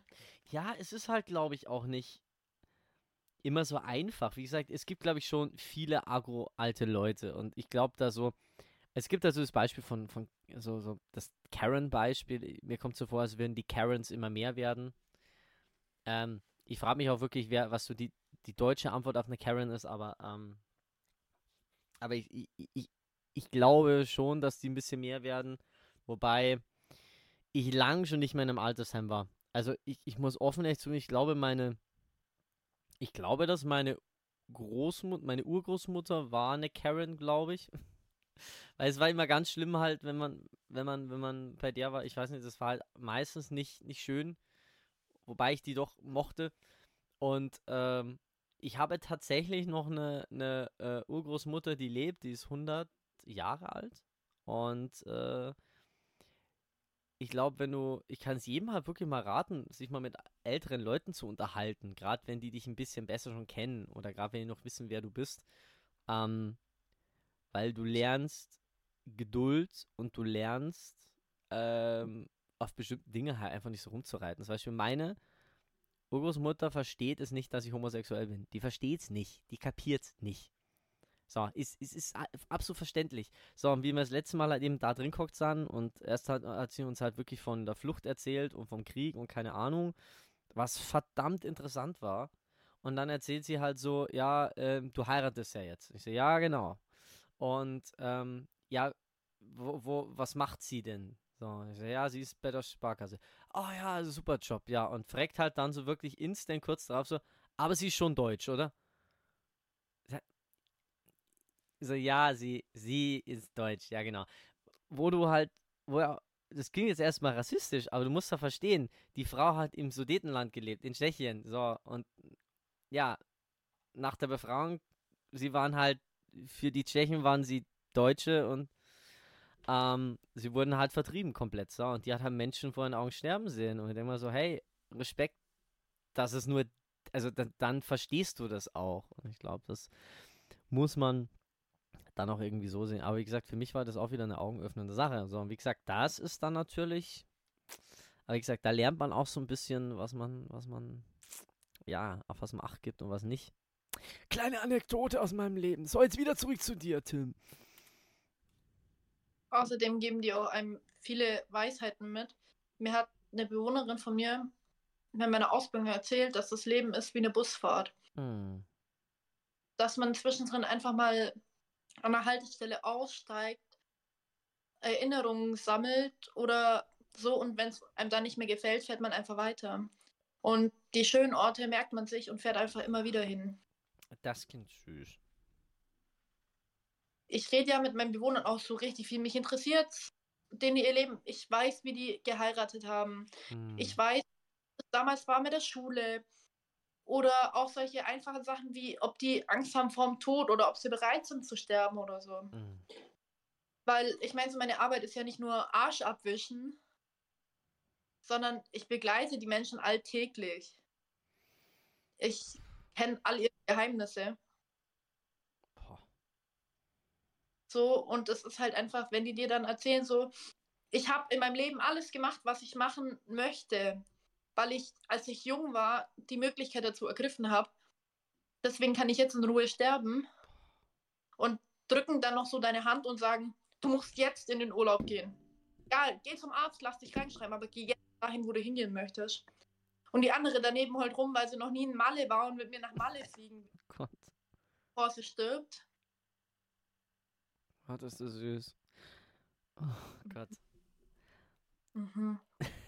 ja, es ist halt, glaube ich, auch nicht immer so einfach. Wie gesagt, es gibt, glaube ich, schon viele agro-alte Leute. Und ich glaube da so, es gibt also das Beispiel von, von so, so das Karen-Beispiel. Mir kommt so vor, als würden die Karens immer mehr werden. Ähm, ich frage mich auch wirklich, wer, was so die, die deutsche Antwort auf eine Karen ist, aber, ähm, aber ich, ich, ich, ich glaube schon, dass die ein bisschen mehr werden. Wobei ich lang schon nicht mehr in einem Altersheim war. Also ich, ich muss offen ehrlich zugeben, ich glaube meine, ich glaube, dass meine Großmutter, meine Urgroßmutter war eine Karen, glaube ich. Weil es war immer ganz schlimm halt, wenn man, wenn man, wenn man bei der war, ich weiß nicht, das war halt meistens nicht, nicht schön. Wobei ich die doch mochte. Und ähm, ich habe tatsächlich noch eine, eine äh, Urgroßmutter, die lebt, die ist 100 Jahre alt. Und äh, ich glaube, wenn du, ich kann es jedem halt wirklich mal raten, sich mal mit älteren Leuten zu unterhalten, gerade wenn die dich ein bisschen besser schon kennen oder gerade wenn die noch wissen, wer du bist, ähm, weil du lernst Geduld und du lernst ähm, auf bestimmte Dinge halt einfach nicht so rumzureiten. Zum Beispiel meine Urgroßmutter versteht es nicht, dass ich homosexuell bin. Die versteht es nicht, die kapiert es nicht. So, ist, ist, ist absolut verständlich. So, und wie wir das letzte Mal halt eben da drin gehockt sahen und erst hat, hat sie uns halt wirklich von der Flucht erzählt und vom Krieg und keine Ahnung, was verdammt interessant war. Und dann erzählt sie halt so, ja, ähm, du heiratest ja jetzt. Ich so, ja, genau. Und ähm, ja, wo, wo, was macht sie denn? So, ich so, ja, sie ist bei der Sparkasse. Oh ja, also super Job, ja. Und fragt halt dann so wirklich instant kurz drauf so, aber sie ist schon deutsch, oder? So, ja, sie, sie ist deutsch, ja, genau. Wo du halt, wo er, das klingt jetzt erstmal rassistisch, aber du musst doch verstehen, die Frau hat im Sudetenland gelebt, in Tschechien, so, und ja, nach der Befragung, sie waren halt, für die Tschechen waren sie Deutsche und ähm, sie wurden halt vertrieben komplett, so, und die hat halt Menschen vor den Augen sterben sehen und ich denke mal so, hey, Respekt, dass es nur, also dann, dann verstehst du das auch und ich glaube, das muss man dann auch irgendwie so sehen. Aber wie gesagt, für mich war das auch wieder eine augenöffnende Sache. So, und wie gesagt, das ist dann natürlich, aber wie gesagt, da lernt man auch so ein bisschen, was man, was man, ja, auf was man Acht gibt und was nicht. Kleine Anekdote aus meinem Leben. So, jetzt wieder zurück zu dir, Tim. Außerdem geben die auch einem viele Weisheiten mit. Mir hat eine Bewohnerin von mir in meiner Ausbildung erzählt, dass das Leben ist wie eine Busfahrt. Hm. Dass man zwischendrin einfach mal an der Haltestelle aussteigt, Erinnerungen sammelt oder so und wenn es einem dann nicht mehr gefällt, fährt man einfach weiter. Und die schönen Orte merkt man sich und fährt einfach immer wieder hin. Das klingt süß. ich rede ja mit meinen Bewohnern auch so richtig viel. Mich interessiert denen ihr Leben. Ich weiß, wie die geheiratet haben. Hm. Ich weiß, damals war mit der Schule. Oder auch solche einfachen Sachen wie, ob die Angst haben vorm Tod oder ob sie bereit sind zu sterben oder so. Hm. Weil ich meine, so meine Arbeit ist ja nicht nur Arsch abwischen, sondern ich begleite die Menschen alltäglich. Ich kenne all ihre Geheimnisse. Boah. So, und es ist halt einfach, wenn die dir dann erzählen, so, ich habe in meinem Leben alles gemacht, was ich machen möchte, weil ich, als ich jung war, die Möglichkeit dazu ergriffen habe. Deswegen kann ich jetzt in Ruhe sterben und drücken dann noch so deine Hand und sagen, du musst jetzt in den Urlaub gehen. Egal, geh zum Arzt, lass dich reinschreiben, aber geh jetzt dahin, wo du hingehen möchtest. Und die andere daneben heult rum, weil sie noch nie in Malle war und mit mir nach Malle fliegen, Gott. bevor sie stirbt. Gott, ist das süß. Oh Gott. Mhm.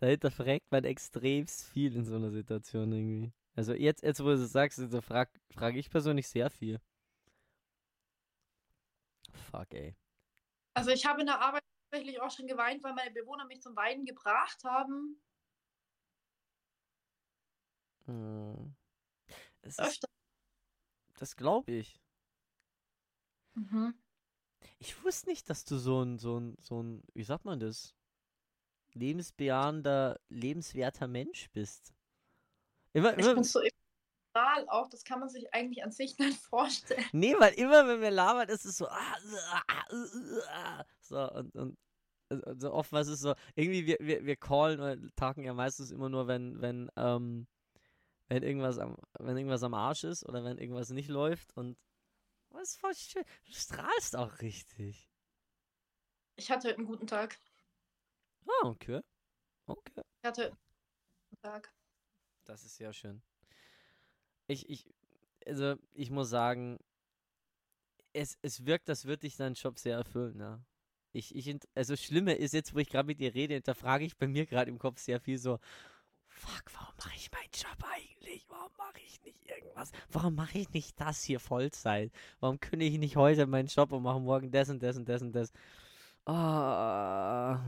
Dahinter fragt man extremst viel in so einer Situation irgendwie. Also jetzt, jetzt wo du es sagst, da frage frag ich persönlich sehr viel. Fuck, ey. Also ich habe in der Arbeit tatsächlich auch schon geweint, weil meine Bewohner mich zum Weinen gebracht haben. Hm. Öfter. das glaube ich. Mhm. Ich wusste nicht, dass du so ein, so ein, so ein, wie sagt man das? Lebensbejahender, lebenswerter Mensch bist. Immer, Ich immer, bin so emotional auch, das kann man sich eigentlich an sich nicht vorstellen. Nee, weil immer, wenn wir labern, ist es so, ah, ah, ah, ah, so, und, und also so oftmals ist es so, irgendwie, wir, wir, wir callen oder talken ja meistens immer nur, wenn, wenn, ähm, wenn irgendwas am, wenn irgendwas am Arsch ist oder wenn irgendwas nicht läuft und ist voll schön. Du strahlst auch richtig. Ich hatte heute einen guten Tag. Ah, okay. Okay. Ich hatte einen Tag. Das ist sehr schön. Ich, ich, also ich muss sagen, es, es wirkt, als würde dich dein Job sehr erfüllen, ja. Ich, ich, also das Schlimme ist jetzt, wo ich gerade mit dir rede, da frage ich bei mir gerade im Kopf sehr viel so, fuck, warum mache ich meinen Job eigentlich? Warum mache ich nicht irgendwas? Warum mache ich nicht das hier Vollzeit? Warum kündige ich nicht heute meinen Job und mache morgen das und das und das und das? Ah.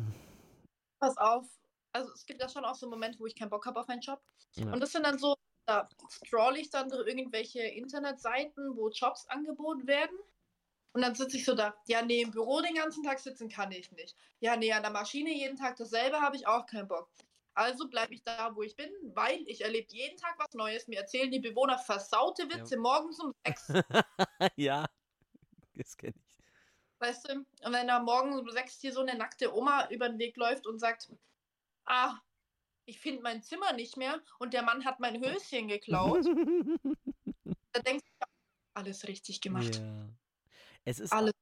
Pass auf. Also es gibt ja schon auch so Momente, wo ich keinen Bock habe auf meinen Job. Ja. Und das sind dann so, da scroll ich dann durch irgendwelche Internetseiten, wo Jobs angeboten werden. Und dann sitze ich so da, ja, nee, im Büro den ganzen Tag sitzen kann ich nicht. Ja, nee, an der Maschine jeden Tag dasselbe habe ich auch keinen Bock. Also bleibe ich da, wo ich bin, weil ich erlebe jeden Tag was Neues. Mir erzählen die Bewohner versaute Witze morgens um sechs. ja, das kenne ich. Weißt du? Und wenn da morgen um sechs hier so eine nackte Oma über den Weg läuft und sagt, ah, ich finde mein Zimmer nicht mehr und der Mann hat mein Höschen geklaut, da denkst du, alles richtig gemacht. Ja. Es ist Alles.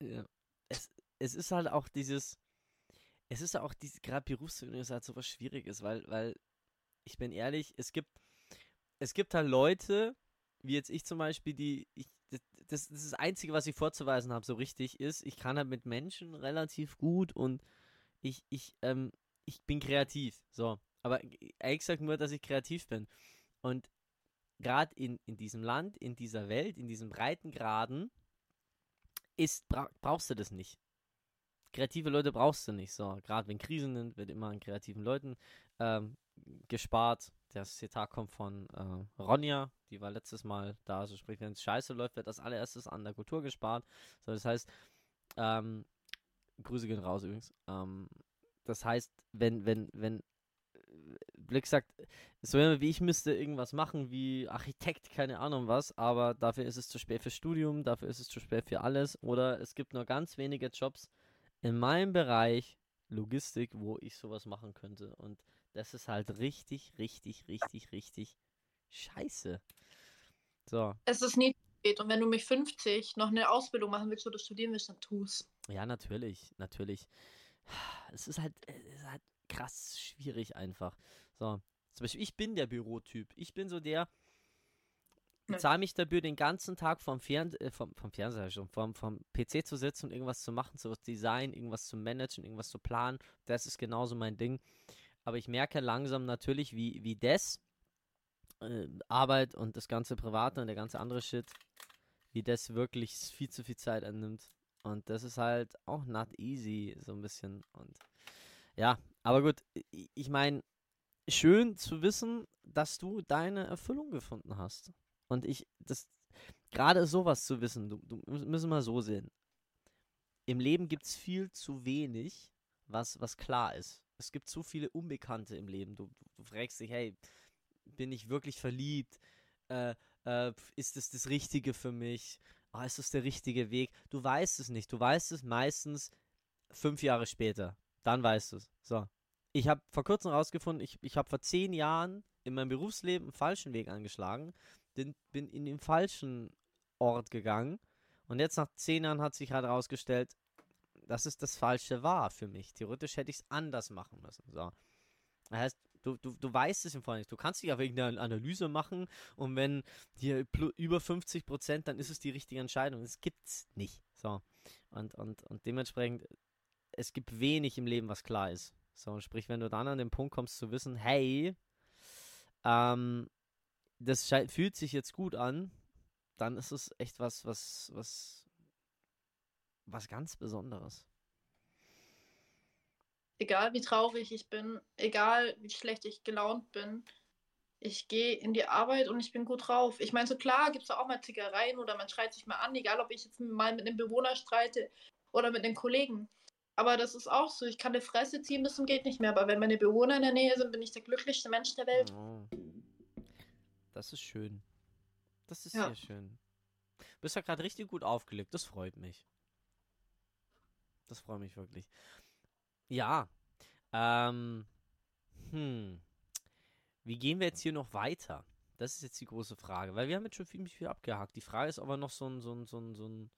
Ja. Es, es ist halt auch dieses, es ist auch diese, gerade Berufsfindung ist halt so was Schwieriges, weil, weil, ich bin ehrlich, es gibt, es gibt halt Leute, wie jetzt ich zum Beispiel, die, ich, das, das, das Einzige, was ich vorzuweisen habe, so richtig ist, ich kann halt mit Menschen relativ gut und ich, ich, ähm, ich bin kreativ, so. Aber ehrlich gesagt nur, dass ich kreativ bin. Und gerade in, in diesem Land, in dieser Welt, in diesen Breitengraden, ist, bra brauchst du das nicht. Kreative Leute brauchst du nicht. So, gerade wenn Krisen sind, wird immer an kreativen Leuten ähm, gespart. Das Zitat kommt von äh, Ronja, die war letztes Mal da. Also sprich, wenn es scheiße läuft, wird das allererstes an der Kultur gespart. So, das heißt, ähm, Grüße gehen raus übrigens. Ähm, das heißt, wenn, wenn, wenn Blick sagt, so wie ich müsste irgendwas machen wie Architekt, keine Ahnung was, aber dafür ist es zu spät fürs Studium, dafür ist es zu spät für alles oder es gibt nur ganz wenige Jobs in meinem Bereich Logistik, wo ich sowas machen könnte und das ist halt richtig, richtig, richtig, richtig scheiße. So, Es ist nie spät und wenn du mit 50 noch eine Ausbildung machen willst oder studieren willst, dann tu's. ja, natürlich, natürlich. Es ist halt, es ist halt krass schwierig einfach. So, zum Beispiel, ich bin der Bürotyp. Ich bin so der, ich Ja. zahle mich dafür, den ganzen Tag vom, Fern äh, vom, vom Fernseher schon, vom, vom PC zu sitzen und irgendwas zu machen, zu designen, irgendwas zu managen, irgendwas zu planen. Das ist genauso mein Ding. Aber ich merke langsam natürlich, wie, wie das, äh, Arbeit und das ganze Private und der ganze andere Shit wie das wirklich viel zu viel Zeit annimmt. Und das ist halt auch not easy, so ein bisschen. Und ja, aber gut, ich meine, schön zu wissen, dass du deine Erfüllung gefunden hast. Und ich, das, gerade sowas zu wissen, du, du mü- müssen wir so sehen. Im Leben gibt es viel zu wenig, was, was klar ist. Es gibt zu viele Unbekannte im Leben. Du, du, du fragst dich, hey, bin ich wirklich verliebt? Äh, äh, ist das das Richtige für mich? Ah, ist das der richtige Weg? Du weißt es nicht. Du weißt es meistens fünf Jahre später. Dann weißt du es. So. Ich habe vor kurzem rausgefunden, ich, ich habe vor zehn Jahren in meinem Berufsleben einen falschen Weg angeschlagen. Bin, bin in den falschen Ort gegangen. Und jetzt nach zehn Jahren hat sich halt herausgestellt, dass es das Falsche war für mich. Theoretisch hätte ich es anders machen müssen. So. Das heißt, du, du, du weißt es im Vorhinein nicht. Du kannst dich auf irgendeine Analyse machen und wenn dir über 50 Prozent, dann ist es die richtige Entscheidung. Das gibt's nicht. So. Und, und, und dementsprechend, es gibt wenig im Leben, was klar ist. So, sprich, wenn du dann an den Punkt kommst zu wissen, hey, ähm, das fühlt sich jetzt gut an, dann ist es echt was, was, was, was ganz Besonderes. Egal wie traurig ich bin, egal wie schlecht ich gelaunt bin, ich gehe in die Arbeit und ich bin gut drauf. Ich meine, so klar gibt es auch mal Zickereien oder man schreit sich mal an, egal ob ich jetzt mal mit einem Bewohner streite oder mit einem Kollegen. Aber das ist auch so, ich kann eine Fresse ziehen bis zum geht nicht mehr. Aber wenn meine Bewohner in der Nähe sind, bin ich der glücklichste Mensch der Welt. Oh. Das ist schön. Das ist Ja. sehr schön. Du bist ja gerade richtig gut aufgelegt. Das freut mich. Das freut mich wirklich. Ja. Ähm. Hm. Wie gehen wir jetzt hier noch weiter? Das ist jetzt die große Frage, weil wir haben jetzt schon ziemlich viel abgehakt. Die Frage ist, ob wir noch so ein, so ein, so ein, so ein,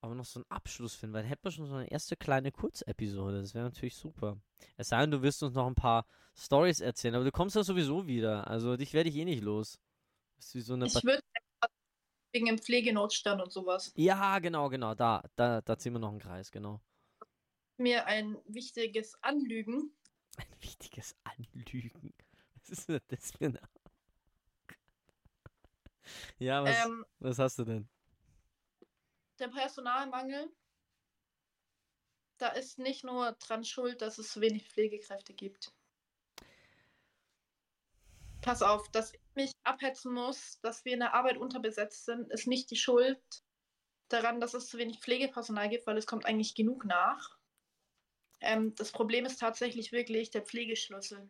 ob wir noch so einen Abschluss finden, weil dann hätten wir schon so eine erste kleine Kurzepisode. Das wäre natürlich super. Es sei denn, du wirst uns noch ein paar Stories erzählen, aber du kommst ja sowieso wieder. Also dich werde ich eh nicht los. Ich würde wegen dem Pflegenotstand und sowas ja, genau, genau. Da, da, da ziehen wir noch einen Kreis, genau. mir ein wichtiges Anlügen. Ein wichtiges Anlügen. Was ist denn das für eine. ja, was, Ähm, was hast du denn? der Personalmangel, da ist nicht nur dran schuld, dass es wenig Pflegekräfte gibt. Pass auf, dass ich mich abhetzen muss, dass wir in der Arbeit unterbesetzt sind, ist nicht die Schuld daran, dass es zu wenig Pflegepersonal gibt, weil es kommt eigentlich genug nach. Ähm, das Problem ist tatsächlich wirklich der Pflegeschlüssel.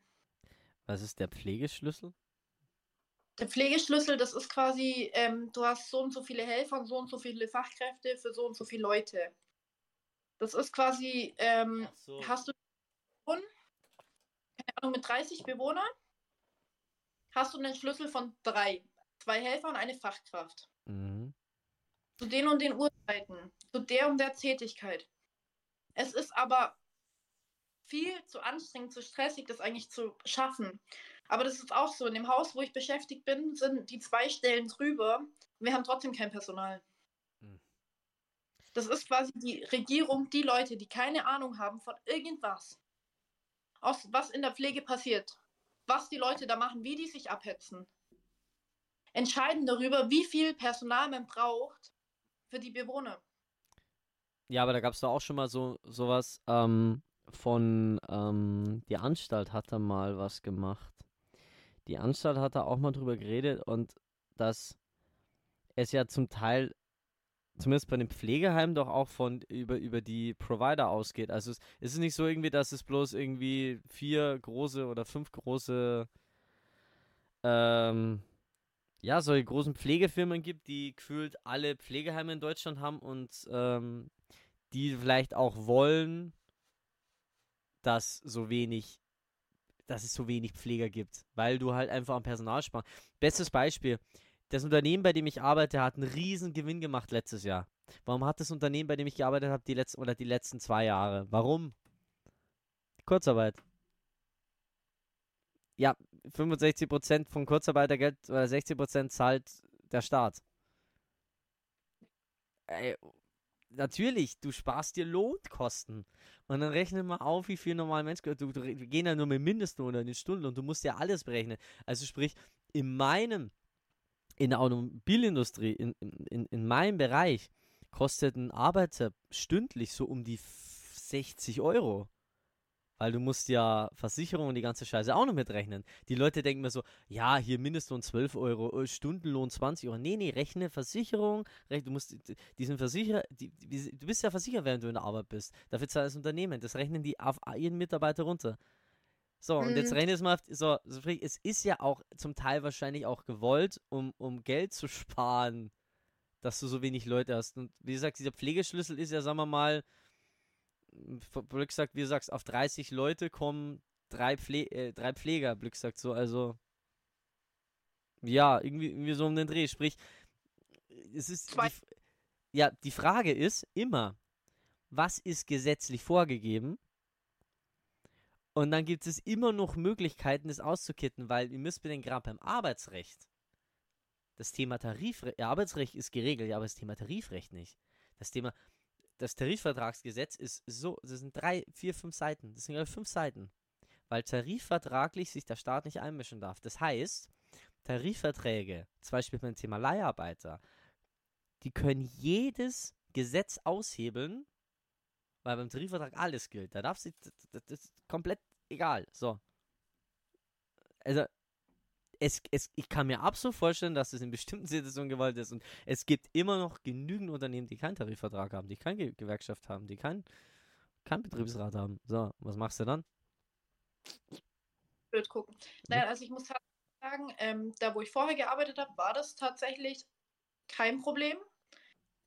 Was ist der Pflegeschlüssel? Der Pflegeschlüssel, das ist quasi, ähm, du hast so und so viele Helfer und so und so viele Fachkräfte für so und so viele Leute. Das ist quasi, ähm, so. hast du keine Ahnung, mit 30 Bewohnern, hast du einen Schlüssel von drei. Zwei Helfer und eine Fachkraft. Mhm. Zu den und den Uhrzeiten. Zu der und der Tätigkeit. Es ist aber viel zu anstrengend, zu stressig, das eigentlich zu schaffen. Aber das ist auch so. In dem Haus, wo ich beschäftigt bin, sind die zwei Stellen drüber. Wir haben trotzdem kein Personal. Hm. Das ist quasi die Regierung, die Leute, die keine Ahnung haben von irgendwas, aus, was in der Pflege passiert, was die Leute da machen, wie die sich abhetzen, entscheiden darüber, wie viel Personal man braucht für die Bewohner. Ja, aber da gab es doch auch schon mal so sowas ähm, von, ähm, die Anstalt hat da mal was gemacht. Die Anstalt hat da auch mal drüber geredet und dass es ja zum Teil, zumindest bei den Pflegeheimen, doch auch von über, über die Provider ausgeht. Also es, es ist nicht so irgendwie, dass es bloß irgendwie vier große oder fünf große ähm, ja, solche großen Pflegefirmen gibt, die gefühlt alle Pflegeheime in Deutschland haben und ähm, die vielleicht auch wollen, dass so wenig, dass es so wenig Pfleger gibt, weil du halt einfach am Personal sparst. Bestes Beispiel, das Unternehmen, bei dem ich arbeite, hat einen riesen Gewinn gemacht letztes Jahr. Warum hat das Unternehmen, bei dem ich gearbeitet habe, die letzten oder die letzten zwei Jahre? Warum? Kurzarbeit. Ja, 65% von Kurzarbeitergeld oder 60% zahlt der Staat. Ey, natürlich, du sparst dir Lohnkosten. Und dann rechne mal auf, wie viel normal Mensch. Du, du, wir gehen ja nur mit Mindestlohn oder in den Stunden und du musst ja alles berechnen. Also sprich, in meinem in der Automobilindustrie, in, in, in meinem Bereich, kostet ein Arbeiter stündlich so um die 60 Euro. Weil du musst ja Versicherung und die ganze Scheiße auch noch mitrechnen. Die Leute denken mir so, ja, hier Mindestlohn 12 Euro, äh, Stundenlohn 20 Euro. Nee, nee, rechne Versicherung, du musst diesen Versicherer, die, du bist ja versichert, während du in der Arbeit bist. Dafür zahlt das Unternehmen. Das rechnen die auf jeden Mitarbeiter runter. So, und jetzt Mhm. rechne es mal auf, so, sprich, es ist ja auch zum Teil wahrscheinlich auch gewollt, um, um Geld zu sparen, dass du so wenig Leute hast. Und wie gesagt, dieser Pflegeschlüssel ist ja, sagen wir mal, Blöck sagt, wie du sagst, auf 30 Leute kommen drei, Pfle äh, drei Pfleger, Blöck sagt so, also ja, irgendwie, irgendwie so um den Dreh. Sprich, es ist. Zwei. Die, ja, die Frage ist immer, was ist gesetzlich vorgegeben? Und dann gibt es immer noch Möglichkeiten, das auszukitten, weil ihr müsst bedenken, gerade beim Arbeitsrecht, das Thema Tarifrecht, ja, Arbeitsrecht ist geregelt, ja, aber das Thema Tarifrecht nicht. Das Thema, das Tarifvertragsgesetz ist so, das sind drei, vier, fünf Seiten. Das sind glaube fünf Seiten. Weil tarifvertraglich sich der Staat nicht einmischen darf. Das heißt, Tarifverträge, zum Beispiel beim Thema Leiharbeiter, die können jedes Gesetz aushebeln, weil beim Tarifvertrag alles gilt. Da darf sie, das, ist komplett egal. So. Also, es, es, ich kann mir absolut vorstellen, dass es in bestimmten Situationen Gewalt ist. Und es gibt immer noch genügend Unternehmen, die keinen Tarifvertrag haben, die keine Ge Gewerkschaft haben, die keinen kein Betriebsrat haben. So, was machst du dann? blöd gucken. Naja, also ich muss halt sagen, ähm, da wo ich vorher gearbeitet habe, war das tatsächlich kein Problem.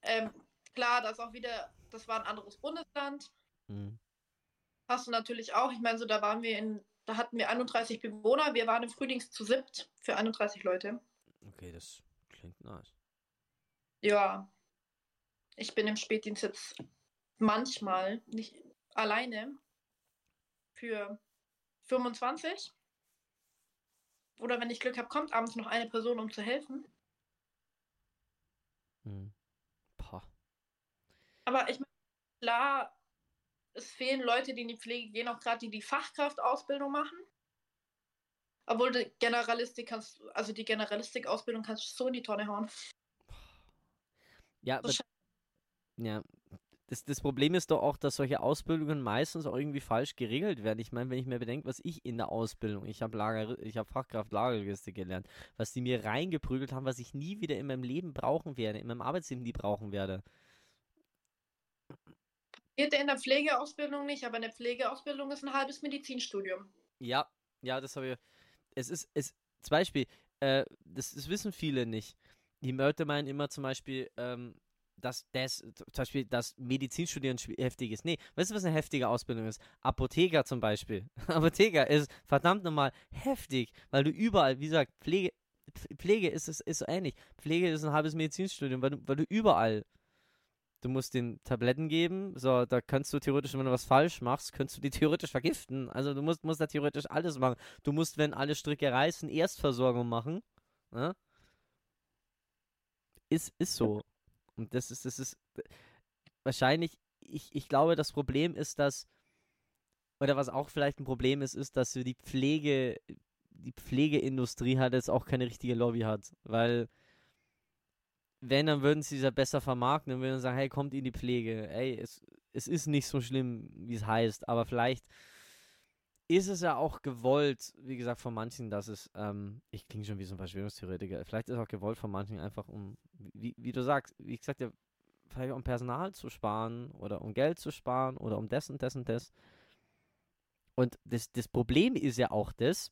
Ähm, klar, das auch wieder, das war ein anderes Bundesland. Hm. Hast du natürlich auch. Ich meine, so da waren wir in, da hatten wir 31 Bewohner. Wir waren im Frühlings zu siebt für 31 Leute. Okay, das klingt nice. Ja, ich bin im Spätdienst jetzt manchmal nicht alleine für 25. Oder wenn ich Glück habe, kommt abends noch eine Person, um zu helfen. Hm. Aber ich meine, klar, es fehlen Leute, die in die Pflege gehen, auch gerade die die Fachkraftausbildung machen. Obwohl die Generalistik kannst, also die Generalistik-Ausbildung kannst du so in die Tonne hauen. Ja, Das ja. Das, das Problem ist doch auch, dass solche Ausbildungen meistens auch irgendwie falsch geregelt werden. Ich meine, wenn ich mir bedenke, was ich in der Ausbildung, ich habe Lager, ich habe Fachkraft Lagerlogistik gelernt, was die mir reingeprügelt haben, was ich nie wieder in meinem Leben brauchen werde, in meinem Arbeitsleben nie brauchen werde. Geht in der Pflegeausbildung nicht, aber eine Pflegeausbildung ist ein halbes Medizinstudium. Ja, ja, das habe ich. Es ist, es, zum Beispiel, äh, das, das wissen viele nicht. Die Leute meinen immer zum Beispiel, ähm, dass das, zum Beispiel, dass Medizinstudieren heftig ist. Nee, weißt du, was eine heftige Ausbildung ist? Apotheker zum Beispiel. Apotheker ist verdammt nochmal heftig, weil du überall, wie gesagt, Pflege, Pf- Pflege ist, ist, ist so ähnlich. Pflege ist ein halbes Medizinstudium, weil du, weil du überall Du musst den Tabletten geben, so, da kannst du theoretisch, wenn du was falsch machst, kannst du die theoretisch vergiften. Also du musst, musst da theoretisch alles machen. Du musst, wenn alle Stricke reißen, Erstversorgung machen. Ne? Ist, ist so. Und das ist, das ist wahrscheinlich, ich, ich glaube, das Problem ist, dass, oder was auch vielleicht ein Problem ist, ist, dass so die Pflege, die Pflegeindustrie halt jetzt auch keine richtige Lobby hat. Weil wenn, dann würden sie es ja besser vermarkten und würden sagen, hey, kommt in die Pflege. Ey, es, es ist nicht so schlimm, wie es heißt, aber vielleicht ist es ja auch gewollt, wie gesagt, von manchen, dass es, ähm, ich klinge schon wie so ein Verschwörungstheoretiker, vielleicht ist es auch gewollt von manchen einfach, um, wie, wie du sagst, wie gesagt, ja, vielleicht um Personal zu sparen oder um Geld zu sparen oder um das und das und das. Und das, das Problem ist ja auch das,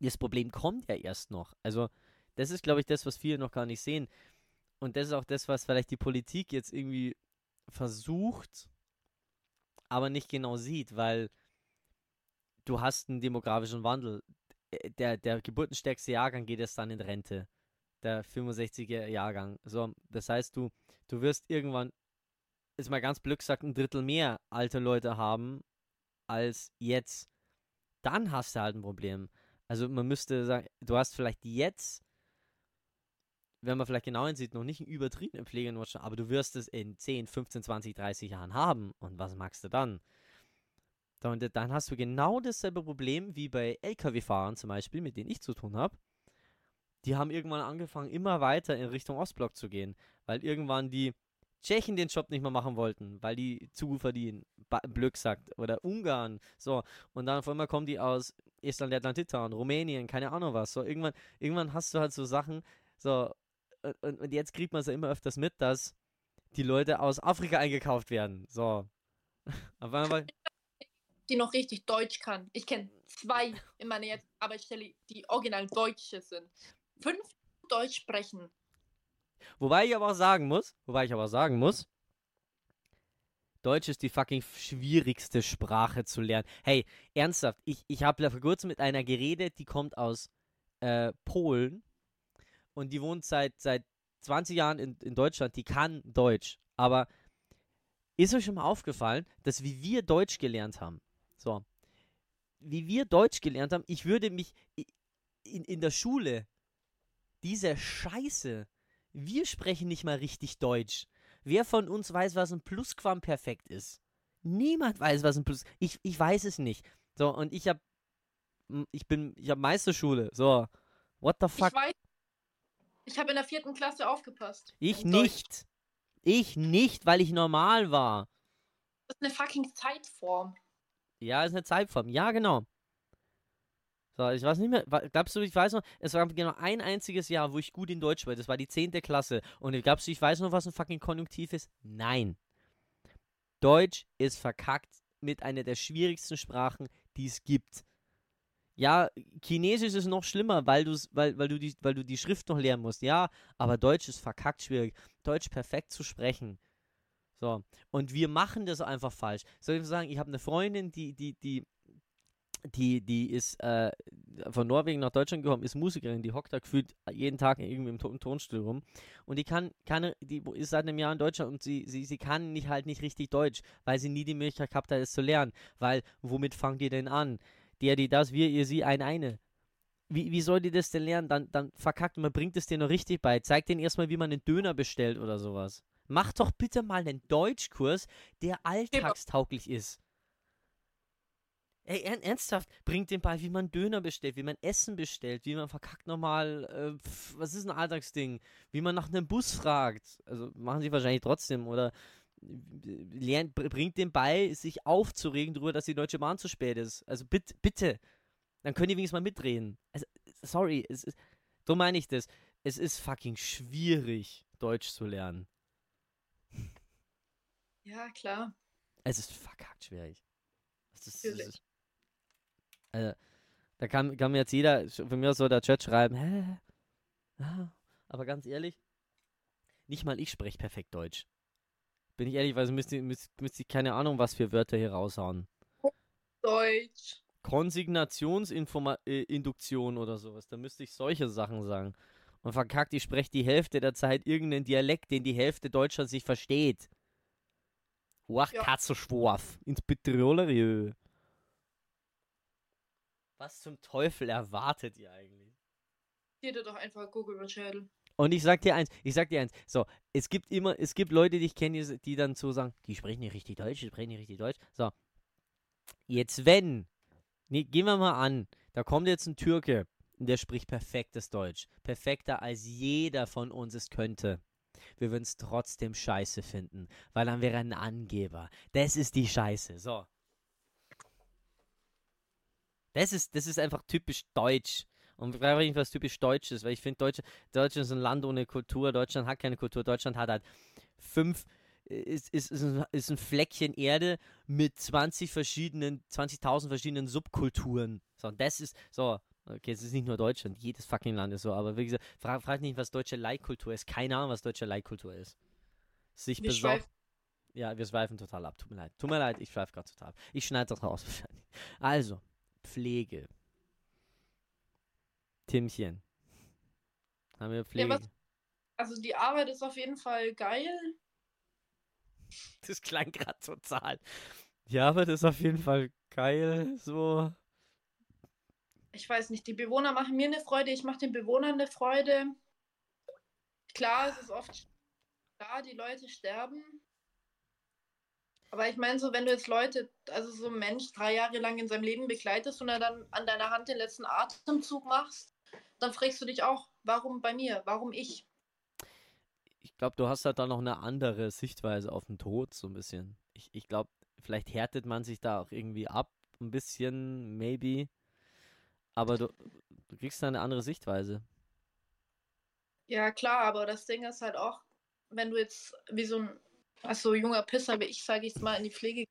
das Problem kommt ja erst noch. Also, das ist, glaube ich, das, was viele noch gar nicht sehen. Und das ist auch das, was vielleicht die Politik jetzt irgendwie versucht, aber nicht genau sieht, weil du hast einen demografischen Wandel. Äh, Der, der geburtenstärkste Jahrgang geht jetzt dann in Rente. Der 65er Jahrgang. So, das heißt, du, du wirst irgendwann, ist mal ganz blöd gesagt, ein Drittel mehr alte Leute haben als jetzt. Dann hast du halt ein Problem. Also man müsste sagen, du hast vielleicht jetzt wenn man vielleicht genau hinsieht, noch nicht einen übertriebenen Pflegenotstand, aber du wirst es in 10, 15, 20, 30 Jahren haben. Und was magst du dann? Da- Und dann hast du genau dasselbe Problem wie bei Lkw-Fahrern zum Beispiel, mit denen ich zu tun habe. die haben irgendwann angefangen, immer weiter in Richtung Ostblock zu gehen, weil irgendwann die Tschechen den Job nicht mehr machen wollten, weil die zu gut verdienen, Blöck sagt, oder Ungarn, so, und dann auf einmal kommen die aus Estland, Lettland, Litauen, Rumänien, keine Ahnung was, so, irgendwann, irgendwann hast du halt so Sachen, so, und, und jetzt kriegt man es ja immer öfters mit, dass die Leute aus Afrika eingekauft werden, so. Auf einmal, Die noch richtig Deutsch kann. Ich kenne zwei in meiner jetzigen Arbeitsstelle, die original Deutsche sind. Fünf Deutsch sprechen. Wobei ich aber auch sagen muss, wobei ich aber auch sagen muss, Deutsch ist die fucking schwierigste Sprache zu lernen. Hey, ernsthaft, ich, ich habe vor kurzem mit einer geredet, die kommt aus äh, Polen und die wohnt seit, seit 20 Jahren in, in Deutschland, die kann Deutsch. Aber ist euch schon mal aufgefallen, dass wie wir Deutsch gelernt haben, so, wie wir Deutsch gelernt haben, ich würde mich in, in der Schule, diese Scheiße, wir sprechen nicht mal richtig Deutsch. Wer von uns weiß, was ein Plusquamperfekt ist? Niemand weiß, was ein Plus. Ich, ich weiß es nicht. So, und ich hab. Ich bin. Ich hab Meisterschule. So. What the fuck? Ich weiß. Ich habe in der vierten Klasse aufgepasst. Ich nicht. Ich nicht, weil ich normal war. Das ist eine fucking Zeitform. Ja, ist eine Zeitform. Ja, genau. So, ich weiß nicht mehr. Glaubst du, ich weiß noch, es war genau ein einziges Jahr, wo ich gut in Deutsch war. Das war die 10. Klasse. Und glaubst du, ich weiß noch, was ein fucking Konjunktiv ist? Nein. Deutsch ist verkackt mit einer der schwierigsten Sprachen, die es gibt. Ja, Chinesisch ist noch schlimmer, weil, weil, weil, du die, weil du die Schrift noch lernen musst. Ja, aber Deutsch ist verkackt schwierig. Deutsch perfekt zu sprechen. So. Und wir machen das einfach falsch. Soll ich sagen, ich habe eine Freundin, die, die, die, die, die ist äh, von Norwegen nach Deutschland gekommen, ist Musikerin, die hockt da gefühlt jeden Tag irgendwie im, im Tonstudio rum. Und die kann, kann, die ist seit einem Jahr in Deutschland und sie, sie, sie kann nicht halt nicht richtig Deutsch, weil sie nie die Möglichkeit gehabt hat, es zu lernen. Weil, womit fangt ihr denn an? Der, die, das, wir, ihr, sie, ein, eine. Wie, wie soll die das denn lernen? Dann, dann verkackt man, bringt es dir noch richtig bei. Zeigt denen erstmal, wie man einen Döner bestellt oder sowas. Mach doch bitte mal einen Deutschkurs, der alltagstauglich ist. Ey, ern ernsthaft, bringt den bei, wie man Döner bestellt, wie man Essen bestellt, wie man verkackt nochmal, äh, was ist ein Alltagsding, wie man nach einem Bus fragt. Also machen sie wahrscheinlich trotzdem oder lernt, br- bringt den bei, sich aufzuregen darüber, dass die Deutsche Bahn zu spät ist. Also bitte, bitte. Dann können die wenigstens mal mitreden. Also, sorry, es ist, so meine ich das. Es ist fucking schwierig, Deutsch zu lernen. Ja, klar. Es ist verkackt schwierig. Das ist, Natürlich. ist, also, da kann, kann mir jetzt jeder von mir aus so der Chat schreiben, hä? Ah, aber ganz ehrlich, nicht mal ich spreche perfekt Deutsch. Bin ich ehrlich, weil müsste müsst, müsst ich keine Ahnung, was für Wörter hier raushauen. Deutsch. Konsignationsinduktion oder sowas, da müsste ich solche Sachen sagen. Und verkackt, ich spreche die Hälfte der Zeit irgendeinen Dialekt, den die Hälfte Deutschlands nicht versteht. Wach, Ja. Katzenschwarf, ins Petroleriö. Was zum Teufel erwartet ihr eigentlich? Dir doch einfach Google über Schädel. Und ich sag dir eins, ich sag dir eins, so, es gibt immer, es gibt Leute, die ich kenne, die, dann so sagen, die sprechen nicht richtig Deutsch, die sprechen nicht richtig Deutsch. So, jetzt wenn, nee, gehen wir mal an, da kommt jetzt ein Türke, und der spricht perfektes Deutsch. Perfekter als jeder von uns es könnte. Wir würden es trotzdem scheiße finden, weil dann wäre er ein Angeber. Das ist die Scheiße, so. Das ist, das ist einfach typisch deutsch. Und mich, was typisch deutsch ist, weil ich finde, Deutsche, Deutschland ist ein Land ohne Kultur. Deutschland hat keine Kultur. Deutschland hat halt fünf, ist, ist, ist, ein, ist ein Fleckchen Erde mit 20 verschiedenen, 20.000 verschiedenen Subkulturen. So, und das ist, so, okay, es ist nicht nur Deutschland, jedes fucking Land ist so, aber wie gesagt, frag, frag nicht, was deutsche Leitkultur ist. Keine Ahnung, was deutsche Leitkultur ist. Sich besorgt. Ja, wir schweifen total ab. Tut mir leid. Tut mir leid, ich schweife gerade total ab. Ich schneide das raus wahrscheinlich. Also, Pflege. Timchen. Haben wir Pflege? was- Also die Arbeit ist auf jeden Fall geil. das klang gerade total. Ja, aber das ist auf jeden Fall geil. So. Ich weiß nicht, die Bewohner machen mir eine Freude, ich mache den Bewohnern eine Freude. Klar, es ist oft klar, die Leute sterben. Aber ich meine so, wenn du jetzt Leute, also so ein Mensch drei Jahre lang in seinem Leben begleitest und er dann an deiner Hand den letzten Atemzug machst, dann fragst du dich auch, warum bei mir? Warum ich? Ich glaube, du hast halt da noch eine andere Sichtweise auf den Tod, so ein bisschen. Ich, ich glaube, vielleicht härtet man sich da auch irgendwie ab, ein bisschen, maybe. Aber du, du kriegst da eine andere Sichtweise. Ja, klar, aber das Ding ist halt auch, wenn du jetzt wie so ein, also junger Pisser wie ich, sage ich mal, in die Pflege.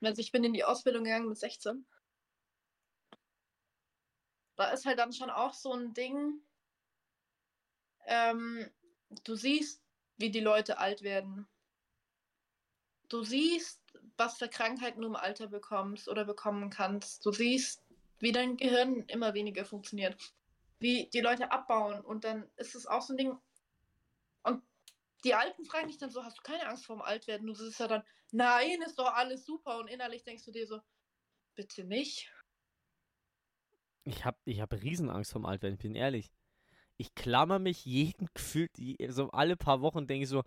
Also ich bin in die Ausbildung gegangen mit 16. Da ist halt dann schon auch so ein Ding, ähm, du siehst, wie die Leute alt werden. Du siehst, was für Krankheiten du im Alter bekommst oder bekommen kannst. Du siehst, wie dein Gehirn immer weniger funktioniert. Wie die Leute abbauen. Und dann ist es auch so ein Ding. Und die Alten fragen dich dann so: Hast du keine Angst vor dem Altwerden? Du siehst ja dann: Nein, ist doch alles super. Und innerlich denkst du dir so: Bitte nicht. Ich habe ich hab Riesenangst vom Altwerden, ich bin ehrlich. Ich klammer mich jeden gefühlt, so alle paar Wochen denke ich so,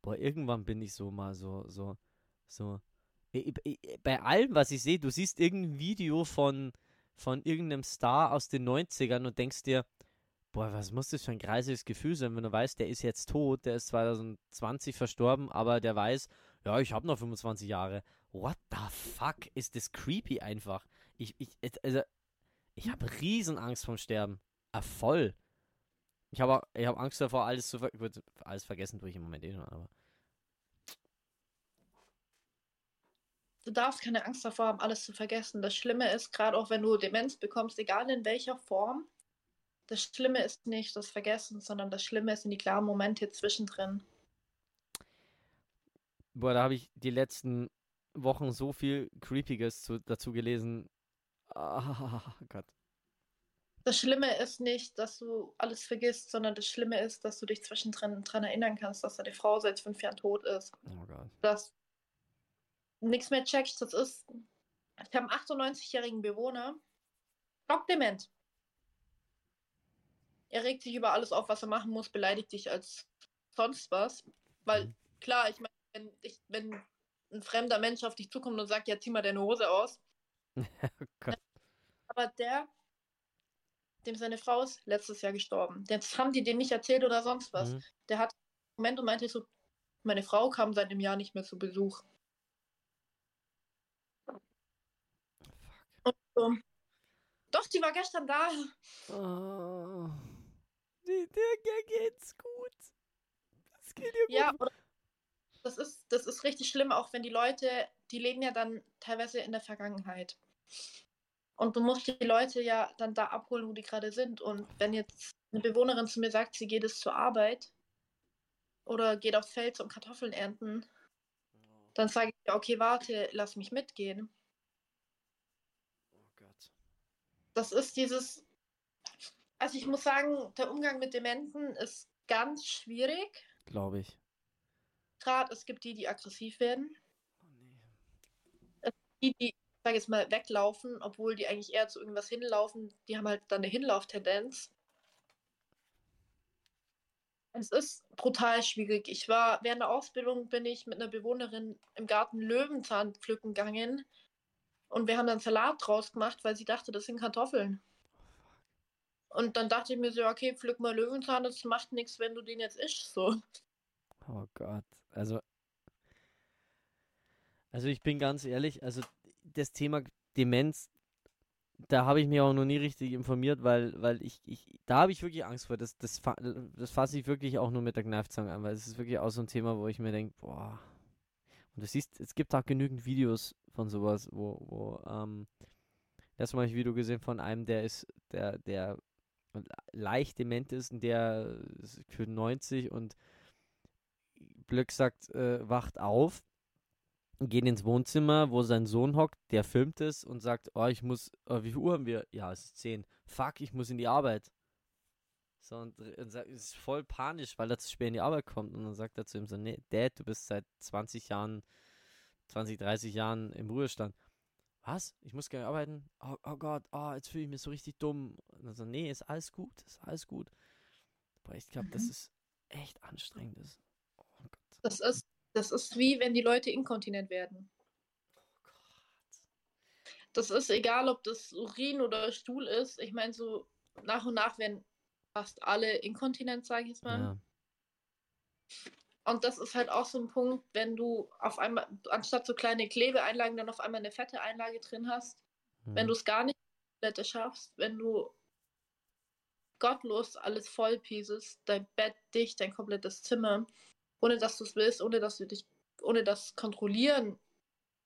boah, irgendwann bin ich so mal so, so, so. Bei allem, was ich sehe, du siehst irgendein Video von, von irgendeinem Star aus den 90ern und denkst dir, boah, was muss das für ein greisiges Gefühl sein, wenn du weißt, der ist jetzt tot, der ist 2020 verstorben, aber der weiß, ja, ich habe noch 25 Jahre. What the fuck? Ist das creepy einfach. Ich, ich, also, ich habe Riesenangst vom Sterben. Ah, voll. Ich habe ich hab Angst davor, alles zu ver Gut, alles vergessen tue ich im Moment eh schon, aber. Du darfst keine Angst davor haben, alles zu vergessen. Das Schlimme ist, gerade auch wenn du Demenz bekommst, egal in welcher Form, das Schlimme ist nicht das Vergessen, sondern das Schlimme ist in die klaren Momente zwischendrin. Boah, da habe ich die letzten Wochen so viel Creepiges zu, dazu gelesen. Ah, Gott. Das Schlimme ist nicht, dass du alles vergisst, sondern das Schlimme ist, dass du dich zwischendrin daran erinnern kannst, dass deine Frau seit fünf Jahren tot ist. Oh Gott. Dass nichts mehr checkst. Das ist. Ich habe einen 98-jährigen Bewohner. Stockdement. Er regt sich über alles auf, was er machen muss, beleidigt dich als sonst was. Weil, mhm. klar, ich meine, wenn, ich, wenn ein fremder Mensch auf dich zukommt und sagt, ja, zieh mal deine Hose aus. oh Aber der, dem seine Frau ist letztes Jahr gestorben. Jetzt haben die den nicht erzählt oder sonst was. Mhm. Der hat einen Moment und meinte so, meine Frau kam seit einem Jahr nicht mehr zu Besuch. Und so, doch, die war gestern da. Oh. Der, der geht's gut. Das geht ihr gut. Ja, das ist, das ist richtig schlimm, auch wenn die Leute, die leben ja dann teilweise in der Vergangenheit. Und du musst die Leute ja dann da abholen, wo die gerade sind. Und wenn jetzt eine Bewohnerin zu mir sagt, sie geht es zur Arbeit oder geht aufs Feld zum Kartoffeln ernten, dann sage ich, okay, warte, lass mich mitgehen. Oh Gott. Das ist dieses, also ich muss sagen, der Umgang mit Dementen ist ganz schwierig. Glaube ich. Gerade es gibt die, die aggressiv werden. Oh nee. Es gibt die, die sage jetzt mal, weglaufen, obwohl die eigentlich eher zu irgendwas hinlaufen. Die haben halt dann eine Hinlauftendenz. Es ist brutal schwierig. Ich war während der Ausbildung bin ich mit einer Bewohnerin im Garten Löwenzahn pflücken gegangen und wir haben dann Salat draus gemacht, weil sie dachte, das sind Kartoffeln. Und dann dachte ich mir so, okay, pflück mal Löwenzahn, das macht nichts, wenn du den jetzt ischst, so. Oh Gott, also also ich bin ganz ehrlich, also das Thema Demenz, da habe ich mich auch noch nie richtig informiert, weil, weil ich, ich da habe ich wirklich Angst vor. Das, das, das fasse ich wirklich auch nur mit der Kneifzange an, weil es ist wirklich auch so ein Thema, wo ich mir denke, boah. Und du siehst, es gibt auch genügend Videos von sowas, wo, wo, ähm, das habe ich ein Video gesehen von einem, der ist, der, der leicht dement ist und der ist für 90 und Glück sagt, äh, wacht auf gehen ins Wohnzimmer, wo sein Sohn hockt, der filmt es und sagt, oh, ich muss, oh, wie viel Uhr haben wir? Ja, es ist 10. Fuck, ich muss in die Arbeit. So, und, und sagt, ist voll panisch, weil er zu spät in die Arbeit kommt. Und dann sagt er zu ihm so, nee, Dad, du bist seit 20 Jahren, 20, 30 Jahren im Ruhestand. Was? Ich muss gerne arbeiten? Oh, oh Gott, oh, jetzt fühle ich mich so richtig dumm. Und dann so, nee, ist alles gut, ist alles gut. Boah, ich glaube, mhm. das ist echt anstrengend. Ist. Oh Gott. Das ist das ist wie wenn die Leute inkontinent werden. Oh Gott. Das ist egal, ob das Urin oder Stuhl ist. Ich meine, so nach und nach werden fast alle inkontinent, sage ich jetzt mal. Ja. Und das ist halt auch so ein Punkt, wenn du auf einmal, anstatt so kleine Klebeeinlagen, dann auf einmal eine fette Einlage drin hast, wenn Mhm. du es gar nicht schaffst, wenn du gottlos alles voll piesest, dein Bett dicht, dein komplettes Zimmer, ohne dass du es willst, ohne dass du dich, ohne das kontrollieren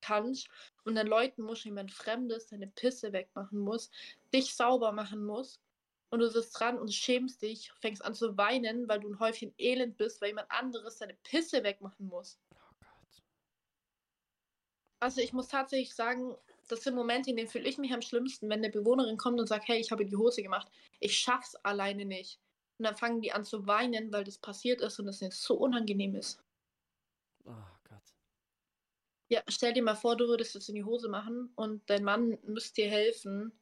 kannst und dann Leuten muss jemand Fremdes deine Pisse wegmachen muss, dich sauber machen muss und du sitzt dran und schämst dich, fängst an zu weinen, weil du ein Häufchen Elend bist, weil jemand anderes deine Pisse wegmachen muss. Oh Gott. Also ich muss tatsächlich sagen, das sind Momente, in denen fühle ich mich am schlimmsten, wenn eine Bewohnerin kommt und sagt, hey, ich habe die Hose gemacht. Ich schaff's alleine nicht. Und dann fangen die an zu weinen, weil das passiert ist und das ihnen so unangenehm ist. Oh Gott. Ja, stell dir mal vor, du würdest es in die Hose machen und dein Mann müsste dir helfen,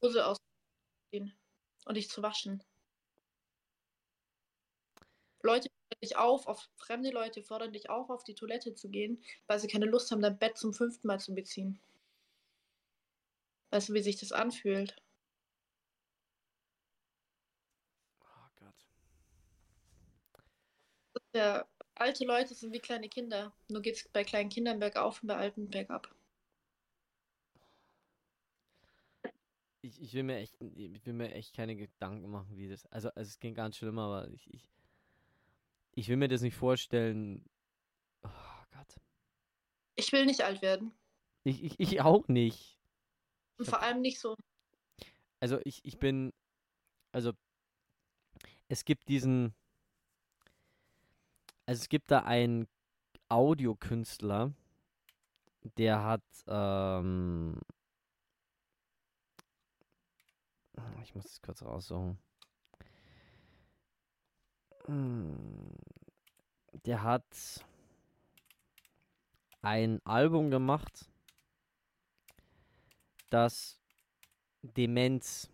Oh Hose auszuziehen und dich zu waschen. Leute fordern dich auf, auf fremde Leute fordern dich auf, auf die Toilette zu gehen, weil sie keine Lust haben, dein Bett zum fünften Mal zu beziehen. Weißt du, wie sich das anfühlt? Oh Gott. Ja, alte Leute sind wie kleine Kinder. Nur geht es bei kleinen Kindern bergauf und bei alten bergab. Ich, ich will mir echt, ich will mir echt keine Gedanken machen, wie das. Also, also es ging ganz schlimm, aber ich, ich, ich will mir das nicht vorstellen. Oh Gott. Ich will nicht alt werden. Ich, ich, ich auch nicht. Und vor allem nicht so. Also ich, ich bin, also es gibt diesen, also es gibt da einen Audiokünstler, der hat, ähm, ich muss es kurz raussuchen. Hm, Der hat ein Album gemacht, das Demenz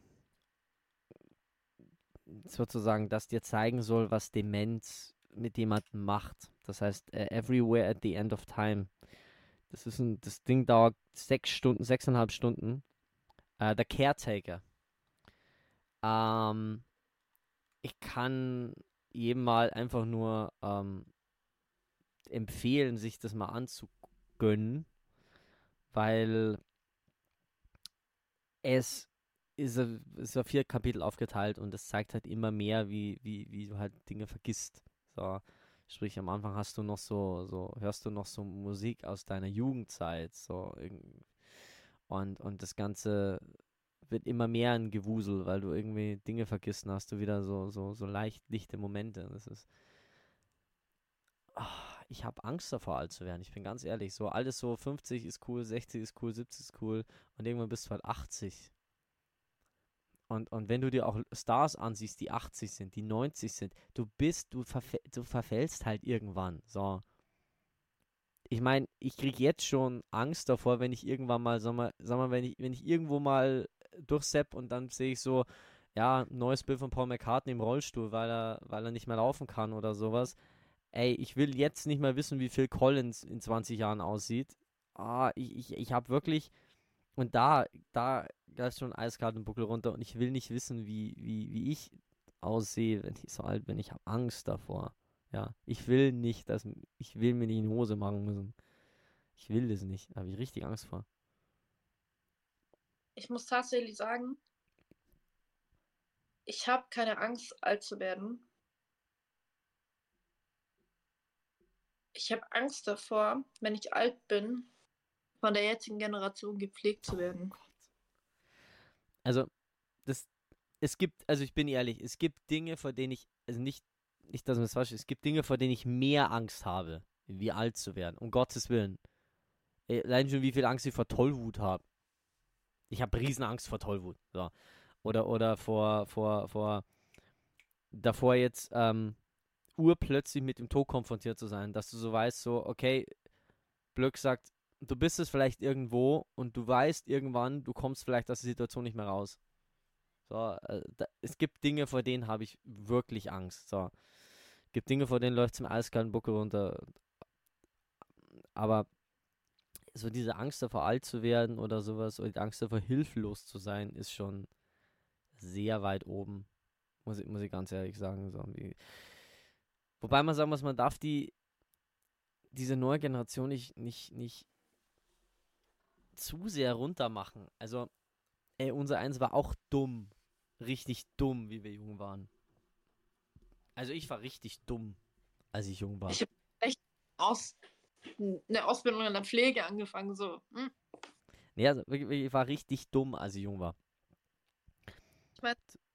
sozusagen, das dir zeigen soll, was Demenz mit jemandem macht. Das heißt, äh, Everywhere at the End of Time. Das ist ein, das Ding dauert sechs Stunden, sechseinhalb Stunden. Äh, The Caretaker. Ähm, ich kann jedem mal einfach nur ähm, empfehlen, sich das mal anzugönnen, weil es ist, ist auf vier Kapitel aufgeteilt und es zeigt halt immer mehr, wie, wie, wie du halt Dinge vergisst. So, sprich, am Anfang hast du noch so, so, hörst du noch so Musik aus deiner Jugendzeit, so und, und das Ganze wird immer mehr ein Gewusel, weil du irgendwie Dinge vergisst, dann hast du wieder so, so, so leicht lichte Momente. Das ist. Ah, ich habe Angst davor, alt zu werden. Ich bin ganz ehrlich. So alles so 50 ist cool, 60 ist cool, 70 ist cool und irgendwann bist du halt 80. Und, und wenn du dir auch Stars ansiehst, die 80 sind, die 90 sind, du bist, du, verfä du verfällst halt irgendwann. So. Ich meine, ich krieg jetzt schon Angst davor, wenn ich irgendwann mal, sag mal, sag mal wenn ich, wenn ich irgendwo mal durchsepp und dann sehe ich so, ja, neues Bild von Paul McCartney im Rollstuhl, weil er, weil er nicht mehr laufen kann oder sowas. Ey, ich will jetzt nicht mehr wissen, wie Phil Collins in 20 Jahren aussieht. Ah, ich, ich, ich habe wirklich, und da, da, ist schon eiskalt im Buckel runter und ich will nicht wissen, wie, wie, wie ich aussehe, wenn ich so alt bin. Ich habe Angst davor. Ja, ich will nicht, dass, ich will mir nicht in die Hose machen müssen. Ich will das nicht. Da habe ich richtig Angst vor. Ich muss tatsächlich sagen, ich habe keine Angst, alt zu werden. Ich habe Angst davor, wenn ich alt bin, von der jetzigen Generation gepflegt zu werden. Also, das, es gibt, also ich bin ehrlich, es gibt Dinge, vor denen ich, also nicht, nicht, dass man das falsch ist, es gibt Dinge, vor denen ich mehr Angst habe, wie alt zu werden, um Gottes Willen. Ey, Allein schon, wie viel Angst ich vor Tollwut habe. Ich habe Riesenangst vor Tollwut. So. Oder, oder vor, vor, vor, davor jetzt, ähm, urplötzlich mit dem Tod konfrontiert zu sein, dass du so weißt, so, okay, Blöck sagt, du bist es vielleicht irgendwo und du weißt irgendwann, du kommst vielleicht aus der Situation nicht mehr raus. So, äh, da, es gibt Dinge, vor denen habe ich wirklich Angst. So. Es gibt Dinge, vor denen läuft es im eiskalten Buckel runter. Aber so diese Angst davor, alt zu werden oder sowas, oder die Angst davor, hilflos zu sein, ist schon, sehr weit oben. Muss ich, muss ich ganz ehrlich sagen. So, wie, wobei man sagen muss, man darf die diese neue Generation nicht, nicht, nicht zu sehr runter machen. Also, ey, unser Eins war auch dumm. Richtig dumm, wie wir jung waren. Also ich war richtig dumm, als ich jung war. Ich Aus eine Ausbildung in der Pflege angefangen, so. Hm? Nee, also ich war richtig dumm, als ich jung war.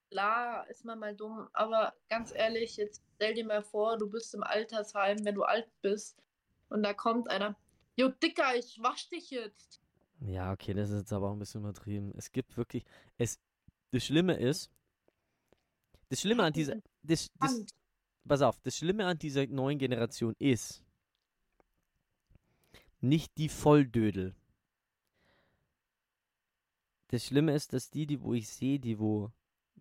Klar ist man mal dumm, aber ganz ehrlich, jetzt stell dir mal vor, du bist im Altersheim, wenn du alt bist und da kommt einer, Jo, Dicker, ich wasch dich jetzt. Ja, okay, das ist jetzt aber auch ein bisschen übertrieben. Es gibt wirklich, es, das Schlimme ist, das Schlimme an dieser, das, das, pass auf, das Schlimme an dieser neuen Generation ist nicht die Volldödel. Das Schlimme ist, dass die, die wo ich sehe, die wo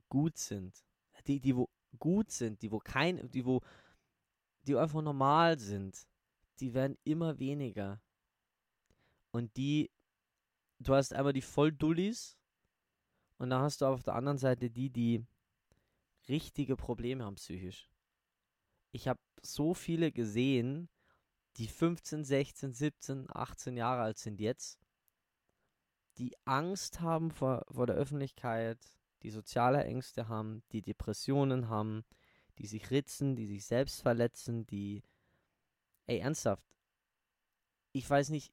gut sind, die, die wo gut sind, die wo kein, die wo, die einfach normal sind, die werden immer weniger. Und die, du hast einmal die Volldullis und dann hast du auf der anderen Seite die, die richtige Probleme haben psychisch. Ich habe so viele gesehen, die 15, 16, 17, 18 Jahre alt sind jetzt, die Angst haben vor, vor der Öffentlichkeit, die soziale Ängste haben, die Depressionen haben, die sich ritzen, die sich selbst verletzen, die... Ey, ernsthaft. Ich weiß nicht,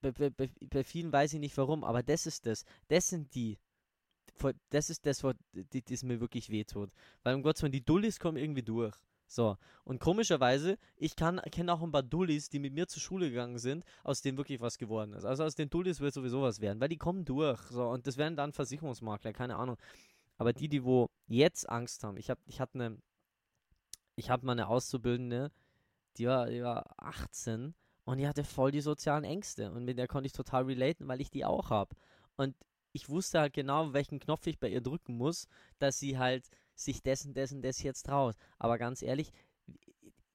bei, bei, bei, vielen weiß ich nicht warum, aber das ist das. Das sind die. Das ist das, was das mir wirklich wehtut. Weil um Gottes Willen, die Dullis kommen irgendwie durch. So. Und komischerweise, ich kenne auch ein paar Dullis, die mit mir zur Schule gegangen sind, aus denen wirklich was geworden ist. Also aus den Dullis wird sowieso was werden, weil die kommen durch. So. Und das werden dann Versicherungsmakler, keine Ahnung. Aber die, die wo jetzt Angst haben, ich habe ich hatte eine, ich habe mal eine Auszubildende, die war, die war 18 und die hatte voll die sozialen Ängste und mit der konnte ich total relaten, weil ich die auch habe. Und ich wusste halt genau, welchen Knopf ich bei ihr drücken muss, dass sie halt sich dessen, dessen, das jetzt traut. Aber ganz ehrlich,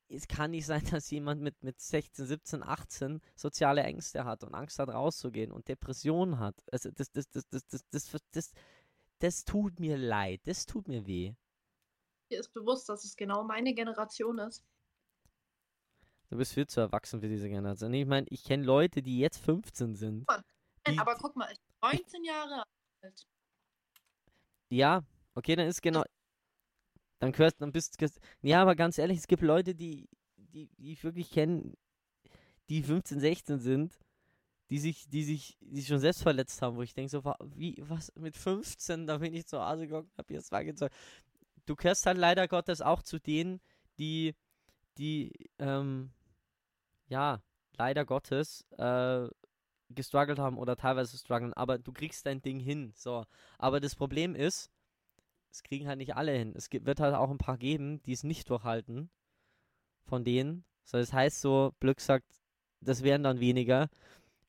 es kann nicht sein, dass jemand mit, mit 16, 17, 18 soziale Ängste hat und Angst hat, rauszugehen und Depressionen hat. Also das, das, das, das, das, das, das, das, das tut mir leid, das tut mir weh. Dir ist bewusst, dass es genau meine Generation ist. Du bist viel zu erwachsen für diese Generation. Ich meine, ich kenne Leute, die jetzt 15 sind. Nein, Die- aber guck mal, ich bin 19 Jahre alt. Ja, okay, dann ist genau. Dann gehörst, dann bist du. Ja, aber ganz ehrlich, es gibt Leute, die, die, die ich wirklich kenne, die 15, 16 sind, die sich, die sich, die sich schon selbst verletzt haben, wo ich denke so, wie, was, mit 15, da bin ich zu Hause gegangen, hab zwei gezeigt. Du gehörst halt leider Gottes auch zu denen, die, die, ähm, ja, leider Gottes, äh, gestruggelt haben oder teilweise strugglen, aber du kriegst dein Ding hin, so. Aber das Problem ist, es kriegen halt nicht alle hin. Es wird halt auch ein paar geben, die es nicht durchhalten. Von denen. So, das heißt so, Blöck sagt, das wären dann weniger.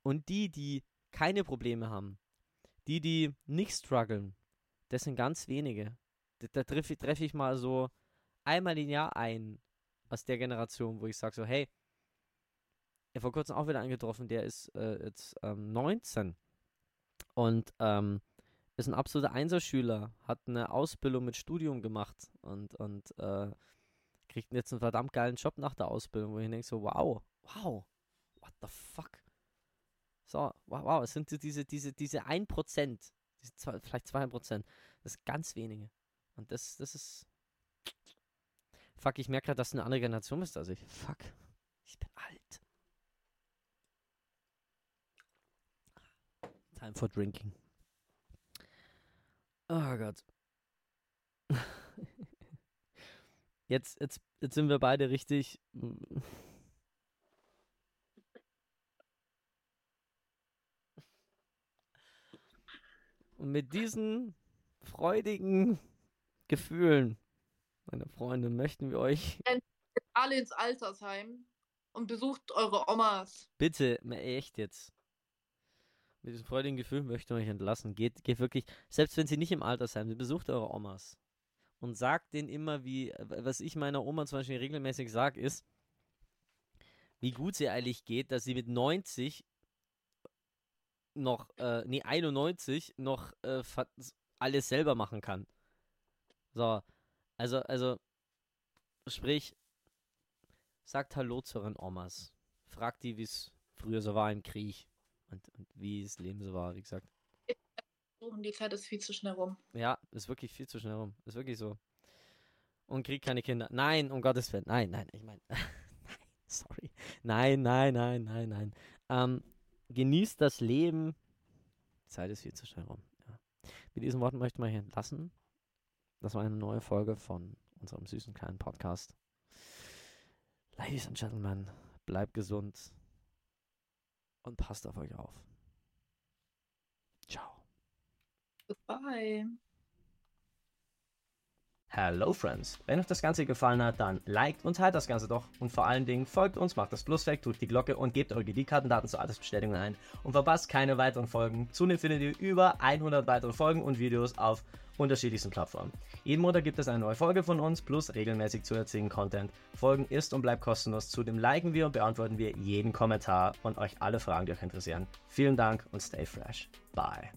Und die, die keine Probleme haben, die, die nicht strugglen, das sind ganz wenige. Da, da treffe ich, treff ich mal so einmal im Jahr ein aus der Generation, wo ich sage so, hey, vor kurzem auch wieder angetroffen, der ist äh, jetzt ähm, 19 und ähm, ist ein absoluter Einserschüler, hat eine Ausbildung mit Studium gemacht und, und äh, kriegt jetzt einen verdammt geilen Job nach der Ausbildung, wo ich denke so, wow, wow, what the fuck? So, wow, wow, es sind diese, diese, diese 1%, diese zwei, vielleicht 2%, das ist ganz wenige. Und das, das ist, fuck, ich merke gerade, dass du eine andere Generation bist als ich. Fuck, ich bin alt. Time for drinking. Oh Gott. Jetzt, jetzt, jetzt sind wir beide richtig. mm, Und mit diesen freudigen Gefühlen, meine Freunde, möchten wir euch Alle ins Altersheim und besucht eure Omas. bitte, echt jetzt, mit diesen freudigen Gefühlen möchten wir euch entlassen. Geht, geht wirklich, selbst wenn sie nicht im Altersheim sind, besucht eure Omas. Und sagt denen immer, wie, was ich meiner Oma zum Beispiel regelmäßig sage, ist, wie gut sie eigentlich geht, dass sie mit 90 noch, äh, nee, 91 noch äh, alles selber machen kann. So, also, also, sprich, sagt Hallo zu euren Omas. Fragt die, wie es früher so war im Krieg und, und wie das Leben so war, wie gesagt. Und die Zeit ist viel zu schnell rum. Ja, ist wirklich viel zu schnell rum. Ist wirklich so. Und kriegt keine Kinder. Nein, um Gottes Willen. Nein, nein, ich meine. nein, sorry. Nein, nein, nein, nein, nein. Ähm, genießt das Leben. Die Zeit ist viel zu schnell rum. Ja. Mit diesen Worten möchte ich mal hier entlassen. Das war eine neue Folge von unserem süßen kleinen Podcast. Ladies and Gentlemen, bleibt gesund und passt auf euch auf. Ciao. Goodbye. Hello Friends! Wenn euch das Ganze gefallen hat, dann liked und teilt das Ganze doch und vor allen Dingen folgt uns, macht das Plus weg, drückt die Glocke und gebt eure GD-Kartendaten zur Altersbestätigung ein und verpasst keine weiteren Folgen. Zudem findet ihr über 100 weitere Folgen und Videos auf unterschiedlichsten Plattformen. Jeden Monat gibt es eine neue Folge von uns plus regelmäßig zusätzlichen Content. Folgen ist und bleibt kostenlos. Zudem liken wir und beantworten wir jeden Kommentar und euch alle Fragen, die euch interessieren. Vielen Dank und stay fresh. Bye.